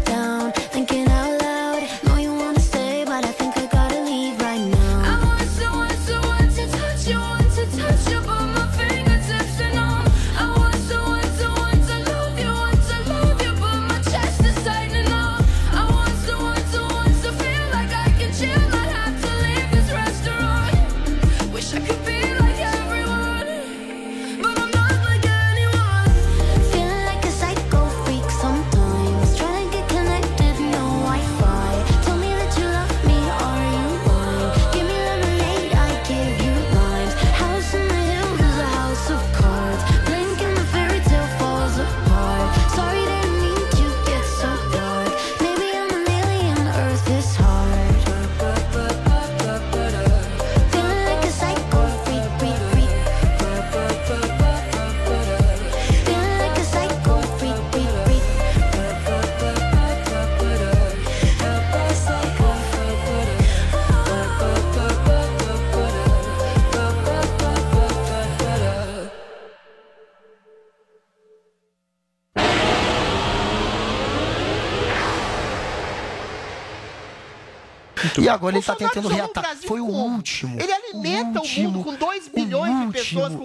E agora ele tá Bolsonaro tentando o reatar. Foi o último. Ele alimenta o, último, mundo com 2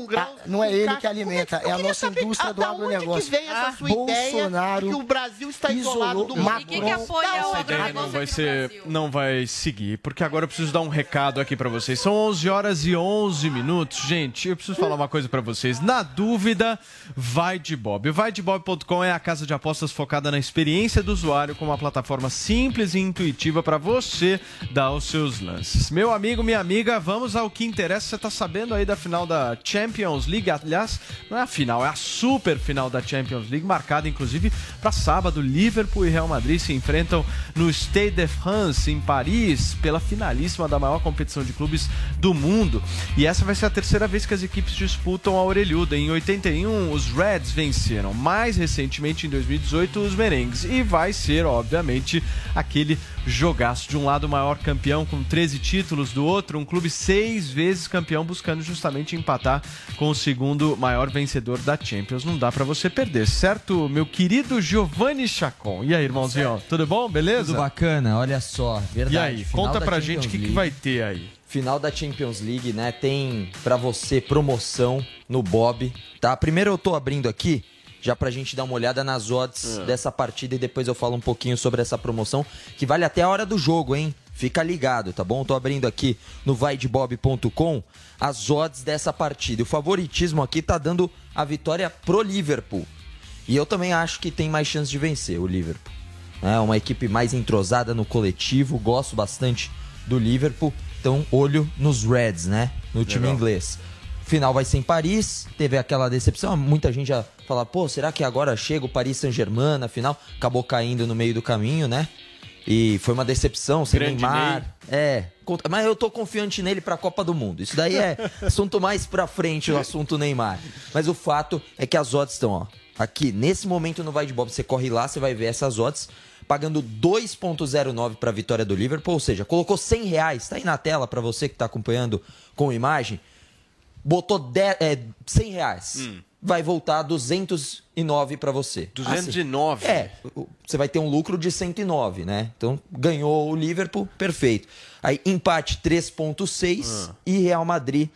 grãos. Ah, não é ele caixa. que alimenta, é a nossa indústria do agronegócio. que vem essa sua Bolsonaro ideia que o Brasil está isolado do mundo? Macron. Da onde? Essa ideia não vai ser, não vai seguir, porque agora eu preciso dar um recado aqui pra vocês. São 11 horas e 11 minutos. Gente, eu preciso falar uma coisa pra vocês. Na dúvida, vai de Bob. O vaidebob.com é a casa de apostas focada na experiência do usuário com uma plataforma simples e intuitiva pra você dar os seus lances. Meu amigo, minha amiga, vamos ao que interessa. Você tá sabendo aí da final da Champions League? Aliás, não é a final, é a super final da Champions League, marcada inclusive para sábado. Liverpool e Real Madrid se enfrentam no Stade de France, em Paris, pela finalíssima da maior competição de clubes do mundo. E essa vai ser a terceira vez que as equipes disputam a orelhuda. Em 81, os Reds venceram. Mais recentemente, em 2018, os Merengues. E vai ser, obviamente, aquele jogaço. De um lado, o maior campeão com 13 títulos, do outro, um clube seis vezes campeão, buscando justamente empatar com o segundo maior vencedor da Champions. Não dá pra você perder, certo, meu querido Giovanni Chacon? E aí, irmãozinho, tudo bom? Beleza? Tudo bacana, olha só, verdade. E aí, final conta pra Champions gente o que, que vai ter aí. Final da Champions League, né? Tem pra você promoção no Bob, tá? Primeiro eu tô abrindo aqui, já pra gente dar uma olhada nas odds É. dessa partida e depois eu falo um pouquinho sobre essa promoção, que vale até a hora do jogo, hein? Fica ligado, tá bom? Tô abrindo aqui no vaidebob.com as odds dessa partida. O favoritismo aqui tá dando a vitória pro Liverpool. E eu também acho que tem mais chance de vencer o Liverpool. É uma equipe mais entrosada no coletivo, gosto bastante do Liverpool. Então, olho nos Reds, né? No time Legal. inglês. Final vai ser em Paris, teve aquela decepção. Muita gente já fala, pô, será que agora chega o Paris Saint-Germain na final? Acabou caindo no meio do caminho, né? E foi uma decepção, sem Grande Neymar. É, conta- mas eu tô confiante nele pra Copa do Mundo. Isso daí é assunto mais pra frente, o assunto Neymar. Mas o fato é que as odds estão, ó. Aqui, nesse momento no Vai de Bob, você corre lá, você vai ver essas odds. Pagando 2,09 pra vitória do Liverpool, ou seja, colocou 100 reais. Tá aí na tela pra você que tá acompanhando com imagem. Botou 10, é, 100 reais. Hum. Vai voltar 209 pra você. 209? Assim, é, você vai ter um lucro de 109, né? Então, ganhou o Liverpool, perfeito. Aí, empate 3.6 Ah. e Real Madrid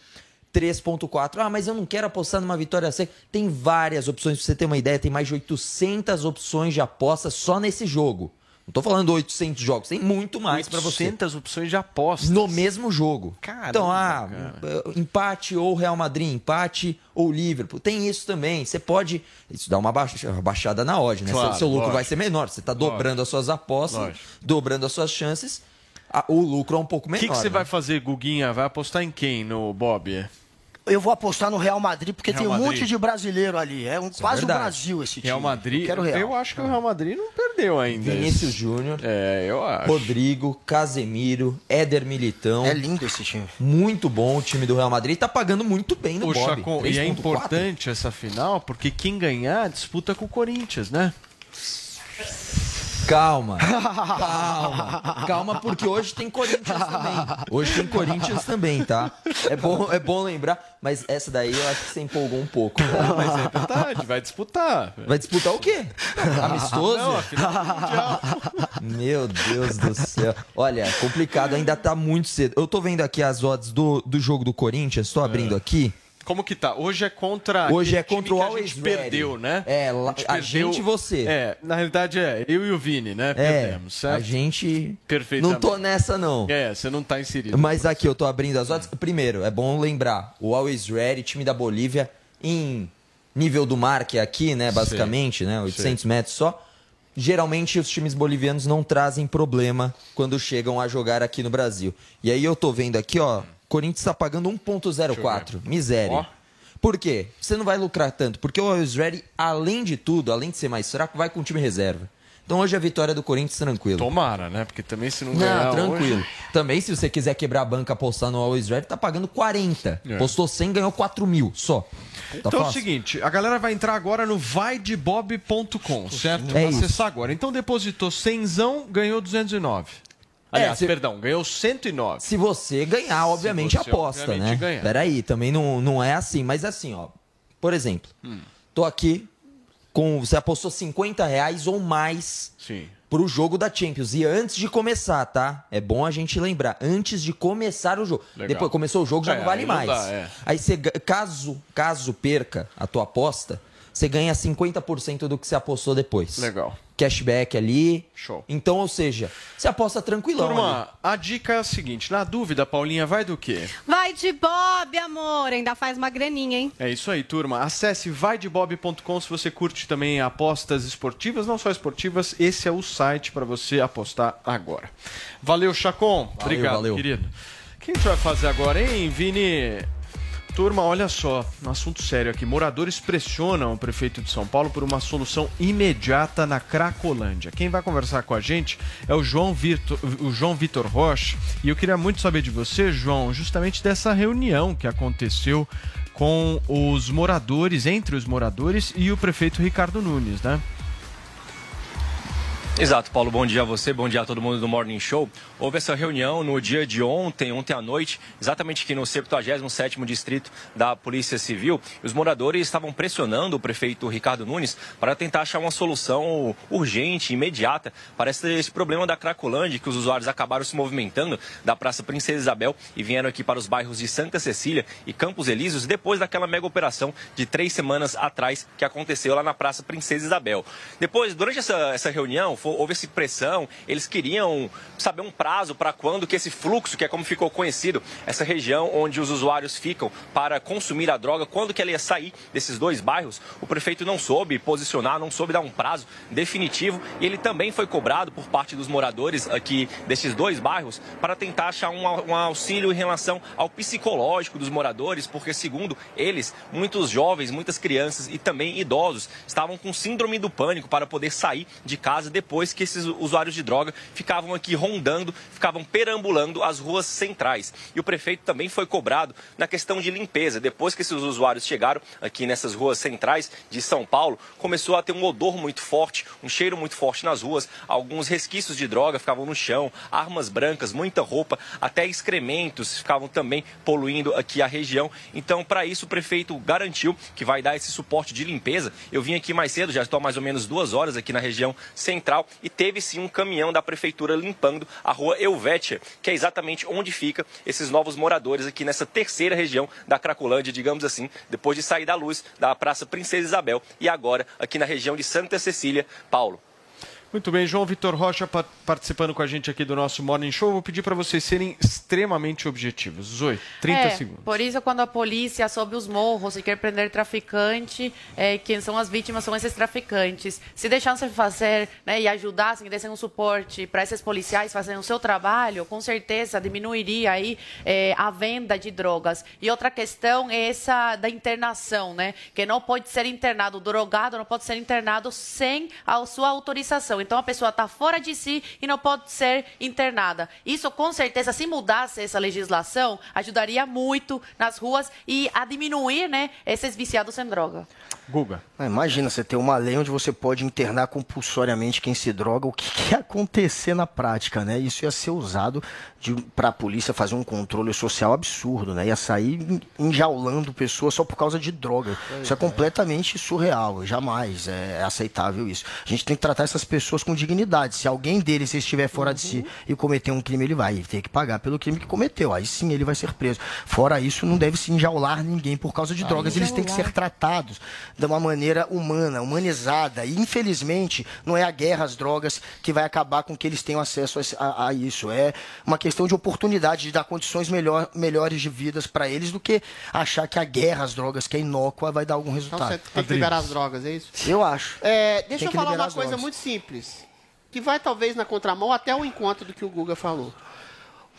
3.4. Ah, mas eu não quero apostar numa vitória seca. Tem várias opções, pra você ter uma ideia, tem mais de 800 opções de aposta só nesse jogo. Não tô falando 800 jogos, tem muito mais pra você. 800 opções de aposta. No mesmo jogo. Caramba, então, ah, cara. empate ou Real Madrid, empate ou Liverpool. Tem isso também. Você pode. Isso dá uma baixa- uma baixada na odd, né? Claro, seu, seu lucro lógico. vai ser menor. Você tá dobrando as suas apostas, Lógico. dobrando as suas chances. o lucro é um pouco O menor. que, que você né? vai fazer, Guguinha? Vai apostar em quem no Bob? Eu vou apostar no Real Madrid, porque Real tem um Madrid. monte de brasileiro ali. É um, quase o verdade. Brasil esse time. Real Madrid. Eu quero Real. Eu acho que o Real Madrid não perdeu ainda. Vinícius Júnior. É, eu acho. Rodrigo, Casemiro, Éder Militão. É lindo esse time. Muito bom o time do Real Madrid. Tá pagando muito bem no Ô, Bob. Chacon, e é 3.4. importante essa final, porque quem ganhar disputa com o Corinthians, né? Calma. Calma. Calma, porque hoje tem Corinthians também. Hoje tem Corinthians também, tá? É bom, é bom lembrar, mas essa daí eu acho que você empolgou um pouco. Mas é verdade, vai disputar. Vai disputar o quê? Amistoso? Não, a final do Mundial. Meu Deus do céu. Olha, complicado, ainda tá muito cedo. Eu tô vendo aqui as odds do, do jogo do Corinthians, tô abrindo aqui. Como que tá? Hoje é contra. Hoje é contra o que a Always gente Ready. perdeu, né? É, a perdeu- gente e você. É, na realidade é, eu e o Vini, né? É, Perdemos, certo? a gente Perfeitamente. não tô nessa não. É, você não tá inserido. Mas aqui eu tô abrindo as odds. Primeiro, é bom lembrar, o Always Ready, time da Bolívia, em nível do mar, que é aqui, né, basicamente, né, 800 metros só. Geralmente os times bolivianos não trazem problema quando chegam a jogar aqui no Brasil. E aí eu tô vendo aqui, ó, Corinthians tá pagando 1.04, miséria. Ó. Por quê? Você não vai lucrar tanto, porque o Always Ready, além de tudo, além de ser mais fraco, vai com o time reserva. Então hoje a vitória do Corinthians tranquilo. Tomara, né? Porque também se não ganhar Não, tranquilo. hoje- Também, se você quiser quebrar a banca apostar no Always Ready, tá pagando 40. É. Postou 100, ganhou 4 mil só. Tá Então é o fácil? seguinte, a galera vai entrar agora no vaidebob.com, certo? É acessar agora. Então depositou 100, ganhou 209. Aliás, É, se- perdão, ganhou 109. Se você ganhar, obviamente você, aposta, obviamente, né? ganhar. Peraí, também não, não é assim. Mas assim, ó. Por exemplo, Hum. tô aqui com. Você apostou 50 reais ou mais Sim. pro jogo da Champions. E antes de começar, tá? É bom a gente lembrar. Antes de começar o jogo. Legal. Depois começou o jogo, já É, não vale aí não mais. dá, é. Aí você, caso, caso perca a tua aposta, você ganha 50% do que você apostou depois. Legal. Cashback ali. Show. Então, ou seja, você aposta tranquilão. ali. Turma, a dica é a seguinte: na dúvida, Paulinha, vai do quê? Vai de Bob, amor. Ainda faz uma graninha, hein? É isso aí, turma. Acesse vaidebob.com se você curte também apostas esportivas, não só esportivas. Esse é o site para você apostar agora. Valeu, Chacon. Obrigado, valeu. querido. O que a gente vai fazer agora, hein, Vini? Turma, olha só, um assunto sério aqui. Moradores pressionam o prefeito de São Paulo por uma solução imediata na Cracolândia. Quem vai conversar com a gente é o João Vitor, o João Vitor Rocha. E eu queria muito saber de você, João, justamente dessa reunião que aconteceu com os moradores, entre os moradores e o prefeito Ricardo Nunes, né? Exato, Paulo. Bom dia a você, bom dia a todo mundo do Morning Show. Houve essa reunião no dia de ontem, ontem à noite, exatamente aqui no 77º Distrito da Polícia Civil. Os moradores estavam pressionando o prefeito Ricardo Nunes para tentar achar uma solução urgente, imediata, para esse, problema da Cracolândia, que os usuários acabaram se movimentando da Praça Princesa Isabel e vieram aqui para os bairros de Santa Cecília e Campos Elíseos, depois daquela mega operação de três semanas atrás que aconteceu lá na Praça Princesa Isabel. Depois, durante essa, essa reunião, houve essa pressão, eles queriam saber um prazo para quando que esse fluxo, que é como ficou conhecido, essa região onde os usuários ficam para consumir a droga, quando que ela ia sair desses dois bairros, o prefeito não soube posicionar, não soube dar um prazo definitivo e ele também foi cobrado por parte dos moradores aqui desses dois bairros para tentar achar um, um auxílio em relação ao psicológico dos moradores, porque segundo eles, muitos jovens, muitas crianças e também idosos estavam com síndrome do pânico para poder sair de casa depois que esses usuários de droga ficavam aqui rondando, ficavam perambulando as ruas centrais. E o prefeito também foi cobrado na questão de limpeza. Depois que esses usuários chegaram aqui nessas ruas centrais de São Paulo, começou a ter um odor muito forte, um cheiro muito forte nas ruas, alguns resquícios de droga ficavam no chão, armas brancas, muita roupa, até excrementos ficavam também poluindo aqui a região. Então, para isso, o prefeito garantiu que vai dar esse suporte de limpeza. Eu vim aqui mais cedo, já estou mais ou menos duas horas aqui na região central e teve sim um caminhão da prefeitura limpando a rua Elvétia, que é exatamente onde fica esses novos moradores aqui nessa terceira região da Cracolândia, digamos assim, depois de sair da luz da Praça Princesa Isabel e agora aqui na região de Santa Cecília, Paulo. Muito bem, João Vitor Rocha pa- participando com a gente aqui do nosso Morning Show. Vou pedir para vocês serem extremamente objetivos. Zoe, 30 É, segundos. Por isso, quando a polícia sobe os morros e quer prender traficante, é, quem são as vítimas são esses traficantes. Se deixassem fazer né, e ajudassem, dessem um suporte para esses policiais fazerem o seu trabalho, com certeza diminuiria aí é, a venda de drogas. E outra questão é essa da internação, né? Que não pode ser internado, o drogado não pode ser internado sem a sua autorização. Então a pessoa está fora de si e não pode ser internada. Isso, com certeza, se mudasse essa legislação, ajudaria muito nas ruas e a diminuir né, esses viciados em droga. Guga. Ah, Imagina você ter uma lei onde você pode internar compulsoriamente quem se droga, o que, que ia acontecer na prática, né? Isso ia ser usado para a polícia fazer um controle social absurdo, né? Ia sair en- enjaulando pessoas só por causa de droga. Isso é completamente surreal, jamais é aceitável isso. A gente tem que tratar essas pessoas com dignidade. Se alguém deles estiver fora de si e cometer um crime, ele vai ter que pagar pelo crime que cometeu. Aí sim ele vai ser preso. Fora isso, não deve se enjaular ninguém por causa de Aí drogas. Eles têm que ser tratados de uma maneira humana, humanizada. E infelizmente não é a guerra às drogas que vai acabar com que eles tenham acesso a, a- a isso. É uma questão de oportunidade de dar condições melhor, melhores de vidas para eles do que achar que a guerra às drogas, que é inócua, vai dar algum Então resultado. você tem que liberar as drogas, é isso? Eu acho. É, Tem deixa eu falar uma coisa drogas. muito simples, que vai talvez na contramão até o encontro do que o Guga falou.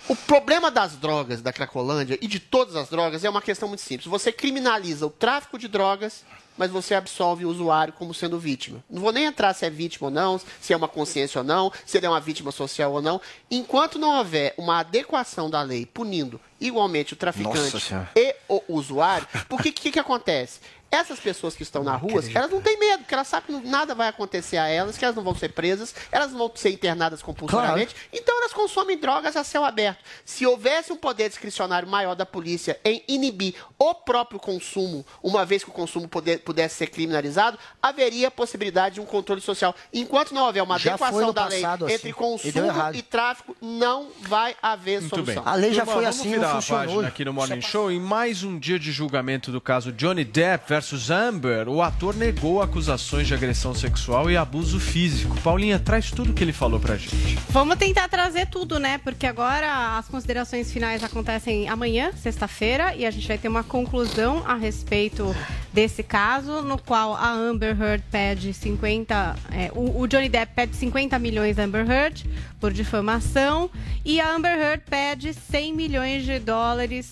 O problema das drogas da Cracolândia e de todas as drogas é uma questão muito simples. Você criminaliza o tráfico de drogas, mas você absolve o usuário como sendo vítima. Não vou nem entrar se é vítima ou não, se é uma consciência ou não, se ele é uma vítima social ou não. Enquanto não houver uma adequação da lei punindo igualmente o traficante e o usuário, porque o que, que acontece? Essas pessoas que estão na rua, elas não têm medo, porque elas sabem que não- nada vai acontecer a elas, que elas não vão ser presas, elas não vão ser internadas compulsoriamente, então elas consomem drogas a céu aberto. Se houvesse um poder discricionário maior da polícia em inibir o próprio consumo, uma vez que o consumo poder- pudesse ser criminalizado, haveria possibilidade de um controle social. Enquanto não houver uma Já foi adequação no da lei entre assim, e deu consumo errado. e tráfico, não vai haver Muito solução. bem. Turma, vamos virar a página aqui no Morning Show. Em mais um dia de julgamento do caso Johnny Depp versus Amber, o ator negou acusações de agressão sexual e abuso físico. Paulinha, traz tudo que ele falou pra gente. Vamos tentar trazer tudo, né? Porque agora as considerações finais acontecem amanhã, sexta-feira, e a gente vai ter uma conclusão a respeito desse caso, no qual a Amber Heard pede 50. é, o, o Johnny Depp pede 50 milhões da Amber Heard por difamação e a Amber Heard pede 100 milhões de dólares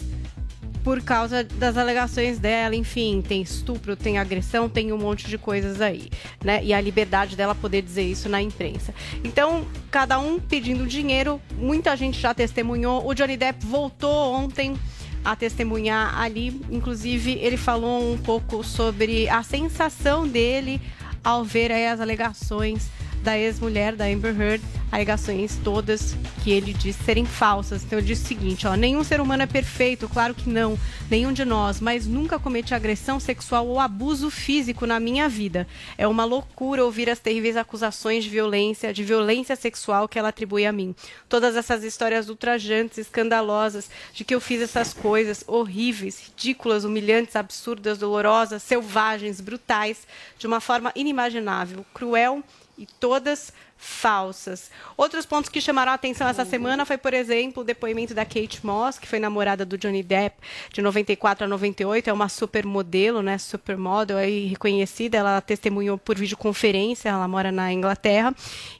por causa das alegações dela, enfim, tem estupro, tem agressão, tem um monte de coisas aí, né? E a liberdade dela poder dizer isso na imprensa. Então, cada um pedindo dinheiro, muita gente já testemunhou. O Johnny Depp voltou ontem a testemunhar ali, inclusive ele falou um pouco sobre a sensação dele ao ver as alegações da ex-mulher da Amber Heard, alegações todas que ele disse serem falsas. Então ele disse o seguinte, ó, nenhum ser humano é perfeito, claro que não, nenhum de nós, mas nunca cometi agressão sexual ou abuso físico na minha vida. É uma loucura ouvir as terríveis acusações de violência, de violência sexual que ela atribui a mim. Todas essas histórias ultrajantes, escandalosas, de que eu fiz essas coisas horríveis, ridículas, humilhantes, absurdas, dolorosas, selvagens, brutais, de uma forma inimaginável, cruel e todas falsas. Outros pontos que chamaram a atenção essa semana foi, por exemplo, o depoimento da Kate Moss, que foi namorada do Johnny Depp de 94 a 98, é uma supermodelo, né, supermodel aí reconhecida, ela testemunhou por videoconferência, ela mora na Inglaterra,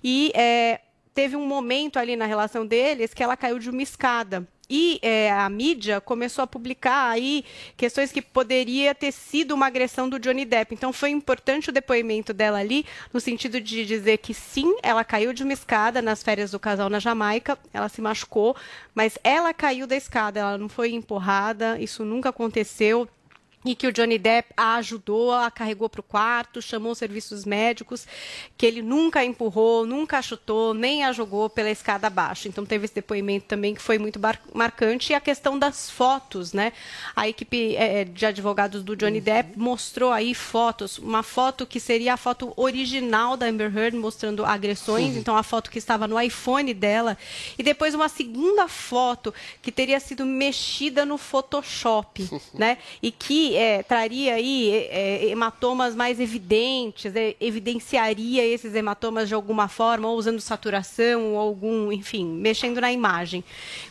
e é, teve um momento ali na relação deles que ela caiu de uma escada. E é, a mídia começou a publicar aí questões que poderia ter sido uma agressão do Johnny Depp. Então foi importante o depoimento dela ali, no sentido de dizer que sim, ela caiu de uma escada nas férias do casal na Jamaica, ela se machucou, mas ela caiu da escada, ela não foi empurrada, isso nunca aconteceu e que o Johnny Depp a ajudou, a carregou para o quarto, chamou os serviços médicos, que ele nunca empurrou, nunca chutou, nem a jogou pela escada abaixo. Então teve esse depoimento também que foi muito marcante. E a questão das fotos, né? A equipe eh, de advogados do Johnny Depp mostrou aí fotos, uma foto que seria a foto original da Amber Heard mostrando agressões, Uhum. então a foto que estava no iPhone dela, e depois uma segunda foto que teria sido mexida no Photoshop, né? E que eh, traria aí eh, hematomas mais evidentes, eh, evidenciaria esses hematomas de alguma forma, ou usando saturação, ou algum, enfim, mexendo na imagem.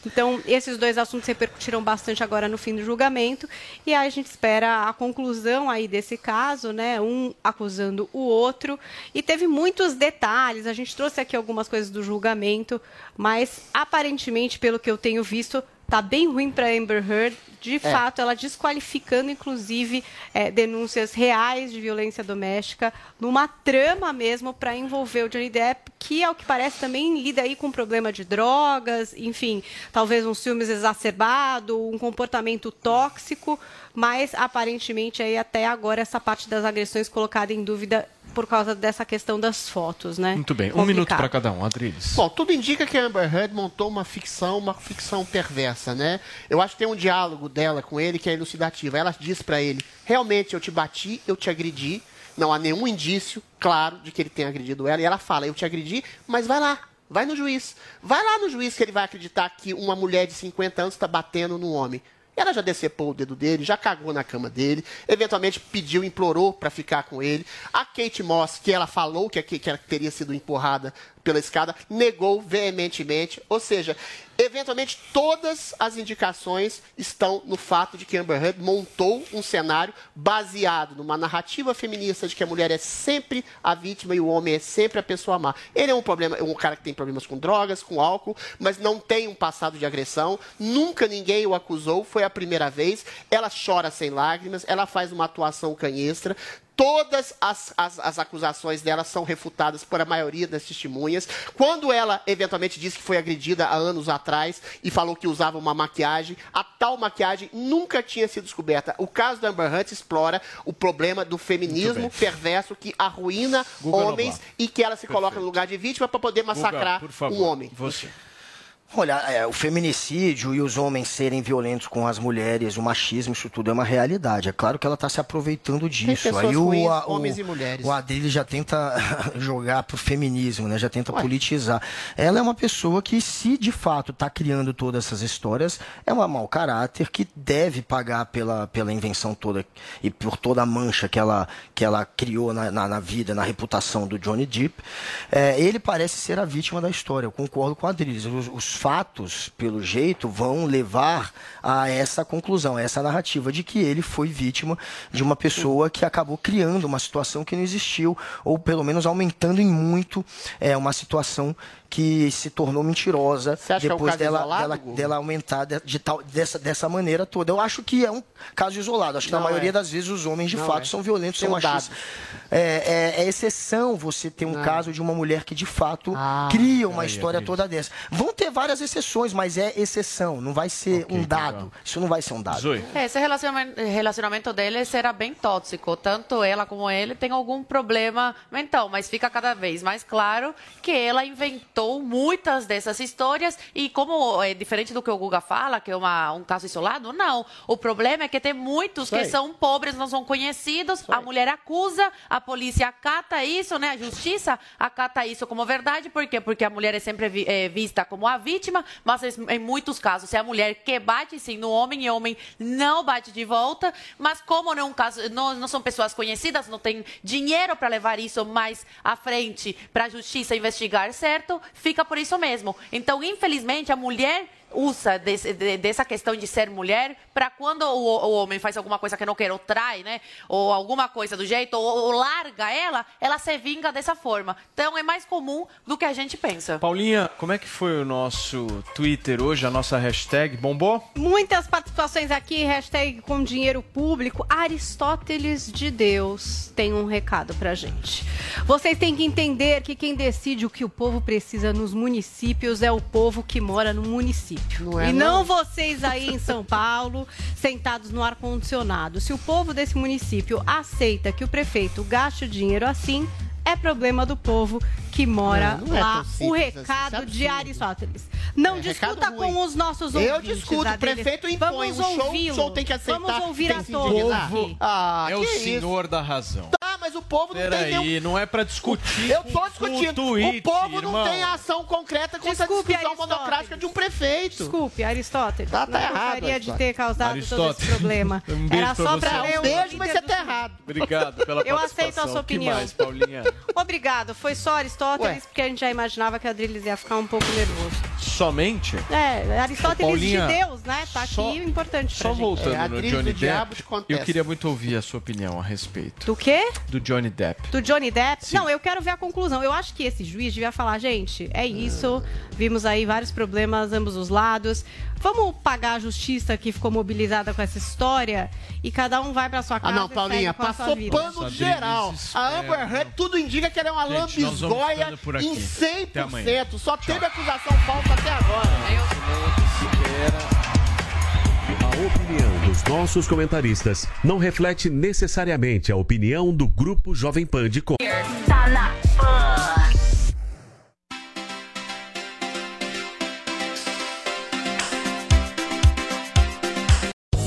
Então, esses dois assuntos repercutiram bastante agora no fim do julgamento, e aí a gente espera a conclusão aí desse caso, né? Um acusando o outro, e teve muitos detalhes, a gente trouxe aqui algumas coisas do julgamento, mas aparentemente, pelo que eu tenho visto, tá bem ruim para Amber Heard. De É. fato, ela desqualificando, inclusive, eh, denúncias reais de violência doméstica, numa trama mesmo para envolver o Johnny Depp, que, ao que parece, também lida aí com problema de drogas, enfim, talvez um ciúmes exacerbado, um comportamento tóxico, mas aparentemente aí até agora essa parte das agressões colocada em dúvida por causa dessa questão das fotos, né? Muito bem, um Complicado. minuto para cada um, Adriles. Bom, tudo indica que a Amber Heard montou uma ficção, uma ficção perversa, né? Eu acho que tem um diálogo dela com ele que é elucidativo. Ela diz pra ele: realmente eu te bati, eu te agredi. Não há nenhum indício claro de que ele tenha agredido ela. E ela fala: eu te agredi, mas vai lá. Vai no juiz. Vai lá no juiz que ele vai acreditar que uma mulher de 50 anos está batendo num homem. Ela já decepou o dedo dele, já cagou na cama dele, eventualmente pediu, implorou para ficar com ele. A Kate Moss, que ela falou que, que ela teria sido empurrada pela escada, negou veementemente. Ou seja, eventualmente todas as indicações estão no fato de que Amber Heard montou um cenário baseado numa narrativa feminista de que a mulher é sempre a vítima e o homem é sempre a pessoa má. Ele é um problema, um cara que tem problemas com drogas, com álcool, mas não tem um passado de agressão. Nunca ninguém o acusou, foi a primeira vez. Ela chora sem lágrimas, ela faz uma atuação canhestra. Todas as, as, as acusações dela são refutadas por a maioria das testemunhas. Quando ela eventualmente disse que foi agredida há anos atrás e falou que usava uma maquiagem, a tal maquiagem nunca tinha sido descoberta. O caso da Amber Hunt explora o problema do feminismo perverso que arruína Guga homens e que ela se coloca no lugar de vítima para poder massacrar um homem. Você. Olha, é, o feminicídio e os homens serem violentos com as mulheres, o machismo, isso tudo é uma realidade. É claro que ela está se aproveitando disso. Aí o, ruins, a- o, homens e mulheres. o Adrilho já tenta jogar pro feminismo, né? Já tenta politizar. Ela é uma pessoa que, se de fato está criando todas essas histórias, é uma mau caráter que deve pagar pela, pela invenção toda e por toda a mancha que ela, que ela criou na, na, na vida, na reputação do Johnny Depp. É, ele parece ser a vítima da história. Eu concordo com a Adriles. Os, os fatos, pelo jeito, vão levar a essa conclusão, a essa narrativa de que ele foi vítima de uma pessoa que acabou criando uma situação que não existiu, ou pelo menos aumentando em muito é, uma situação que se tornou mentirosa é depois caso dela, isolado, dela, dela aumentar de, de tal, dessa, dessa maneira toda. Eu acho que é um caso isolado. Acho que Não na maioria é. das vezes os homens de Não fato é. são violentos, Tem são machistas. É, é- é exceção você ter um Não. caso de uma mulher que de fato Ah, cria uma aí, história toda dessa. Vão ter várias exceções, mas é exceção, não vai ser um dado. Isso não vai ser um dado. É, Esse relacionamento, relacionamento deles era bem tóxico. Tanto ela como ele tem algum problema mental, mas fica cada vez mais claro que ela inventou muitas dessas histórias e como é diferente do que o Guga fala, que é uma, um caso isolado, não. O problema é que tem muitos que são pobres, não são conhecidos, a mulher acusa, a polícia acata isso, né? A justiça acata isso como verdade, por quê? Porque a mulher é sempre vi- é, vista como a vítima, mas em- muitos casos é a mulher que bate sim no homem e o homem não bate de volta, mas como não, é um caso, não, não são pessoas conhecidas, não tem dinheiro para levar isso mais à frente para a justiça investigar certo, fica por isso mesmo. Então, infelizmente, a mulher usa desse- de- dessa questão de ser mulher para quando o, o homem faz alguma coisa que não quer, ou trai, né? Ou alguma coisa do jeito, ou, ou larga ela, ela se vinga dessa forma. Então é mais comum do que a gente pensa. Paulinha, como é que foi o nosso Twitter hoje, a nossa hashtag? Bombou? Muitas participações aqui, hashtag com dinheiro público. Aristóteles de Deus tem um recado pra gente. Vocês têm que entender que quem decide o que o povo precisa nos municípios é o povo que mora no município. É, e não, não? vocês aí em São Paulo, sentados no ar-condicionado. Se o povo desse município aceita que o prefeito gaste o dinheiro assim, é problema do povo que mora Não, não é lá. tão o simples assim, recado isso é de. Aristóteles. Não É, discuta ruim. com os nossos Eu ouvintes. discuto, o prefeito impõe, Vamos o show- ouvi-lo. o show tem que aceitar, Vamos ouvir a todos. Ah, é o isso? senhor da razão. Tá, mas o povo não tem Peraí, nenhum... não é pra discutir. Eu tô com- discutindo. com o tweet, o povo não irmão. tem ação concreta contra Desculpe, a discussão monocrática de um prefeito. Desculpe, Aristóteles. Tá, tá não errado, gostaria de ter causado todo esse problema. um Era só Um ler o beijo, mas você tá errado. Obrigado pela Eu participação. aceito a sua opinião. Obrigado. Foi só Aristóteles, Ué. porque a gente já imaginava que a Adriles ia ficar um pouco nervoso. Somente? É, Aristóteles Paulinha, de Deus, né? Tá só- aqui o importante Só gente. voltando É, no Johnny Depp, eu queria muito ouvir a sua opinião a respeito Do quê? do Johnny Depp. Do Johnny Depp? Não, eu quero ver a conclusão. Eu acho que esse juiz devia falar, gente, é isso. Vimos aí vários problemas, ambos os lados. Vamos pagar a justiça que ficou mobilizada com essa história e cada um vai pra sua Ah, casa. não, e Paulinha, passou pano geral. A Amber Heard, tudo indica que ela é uma Gente, lambisgoia ficando por aqui. em Até amanhã. 100%. Só teve acusação falsa até agora. A opinião dos nossos comentaristas não reflete necessariamente a opinião do Grupo Jovem Pan de Com. Tá na pan.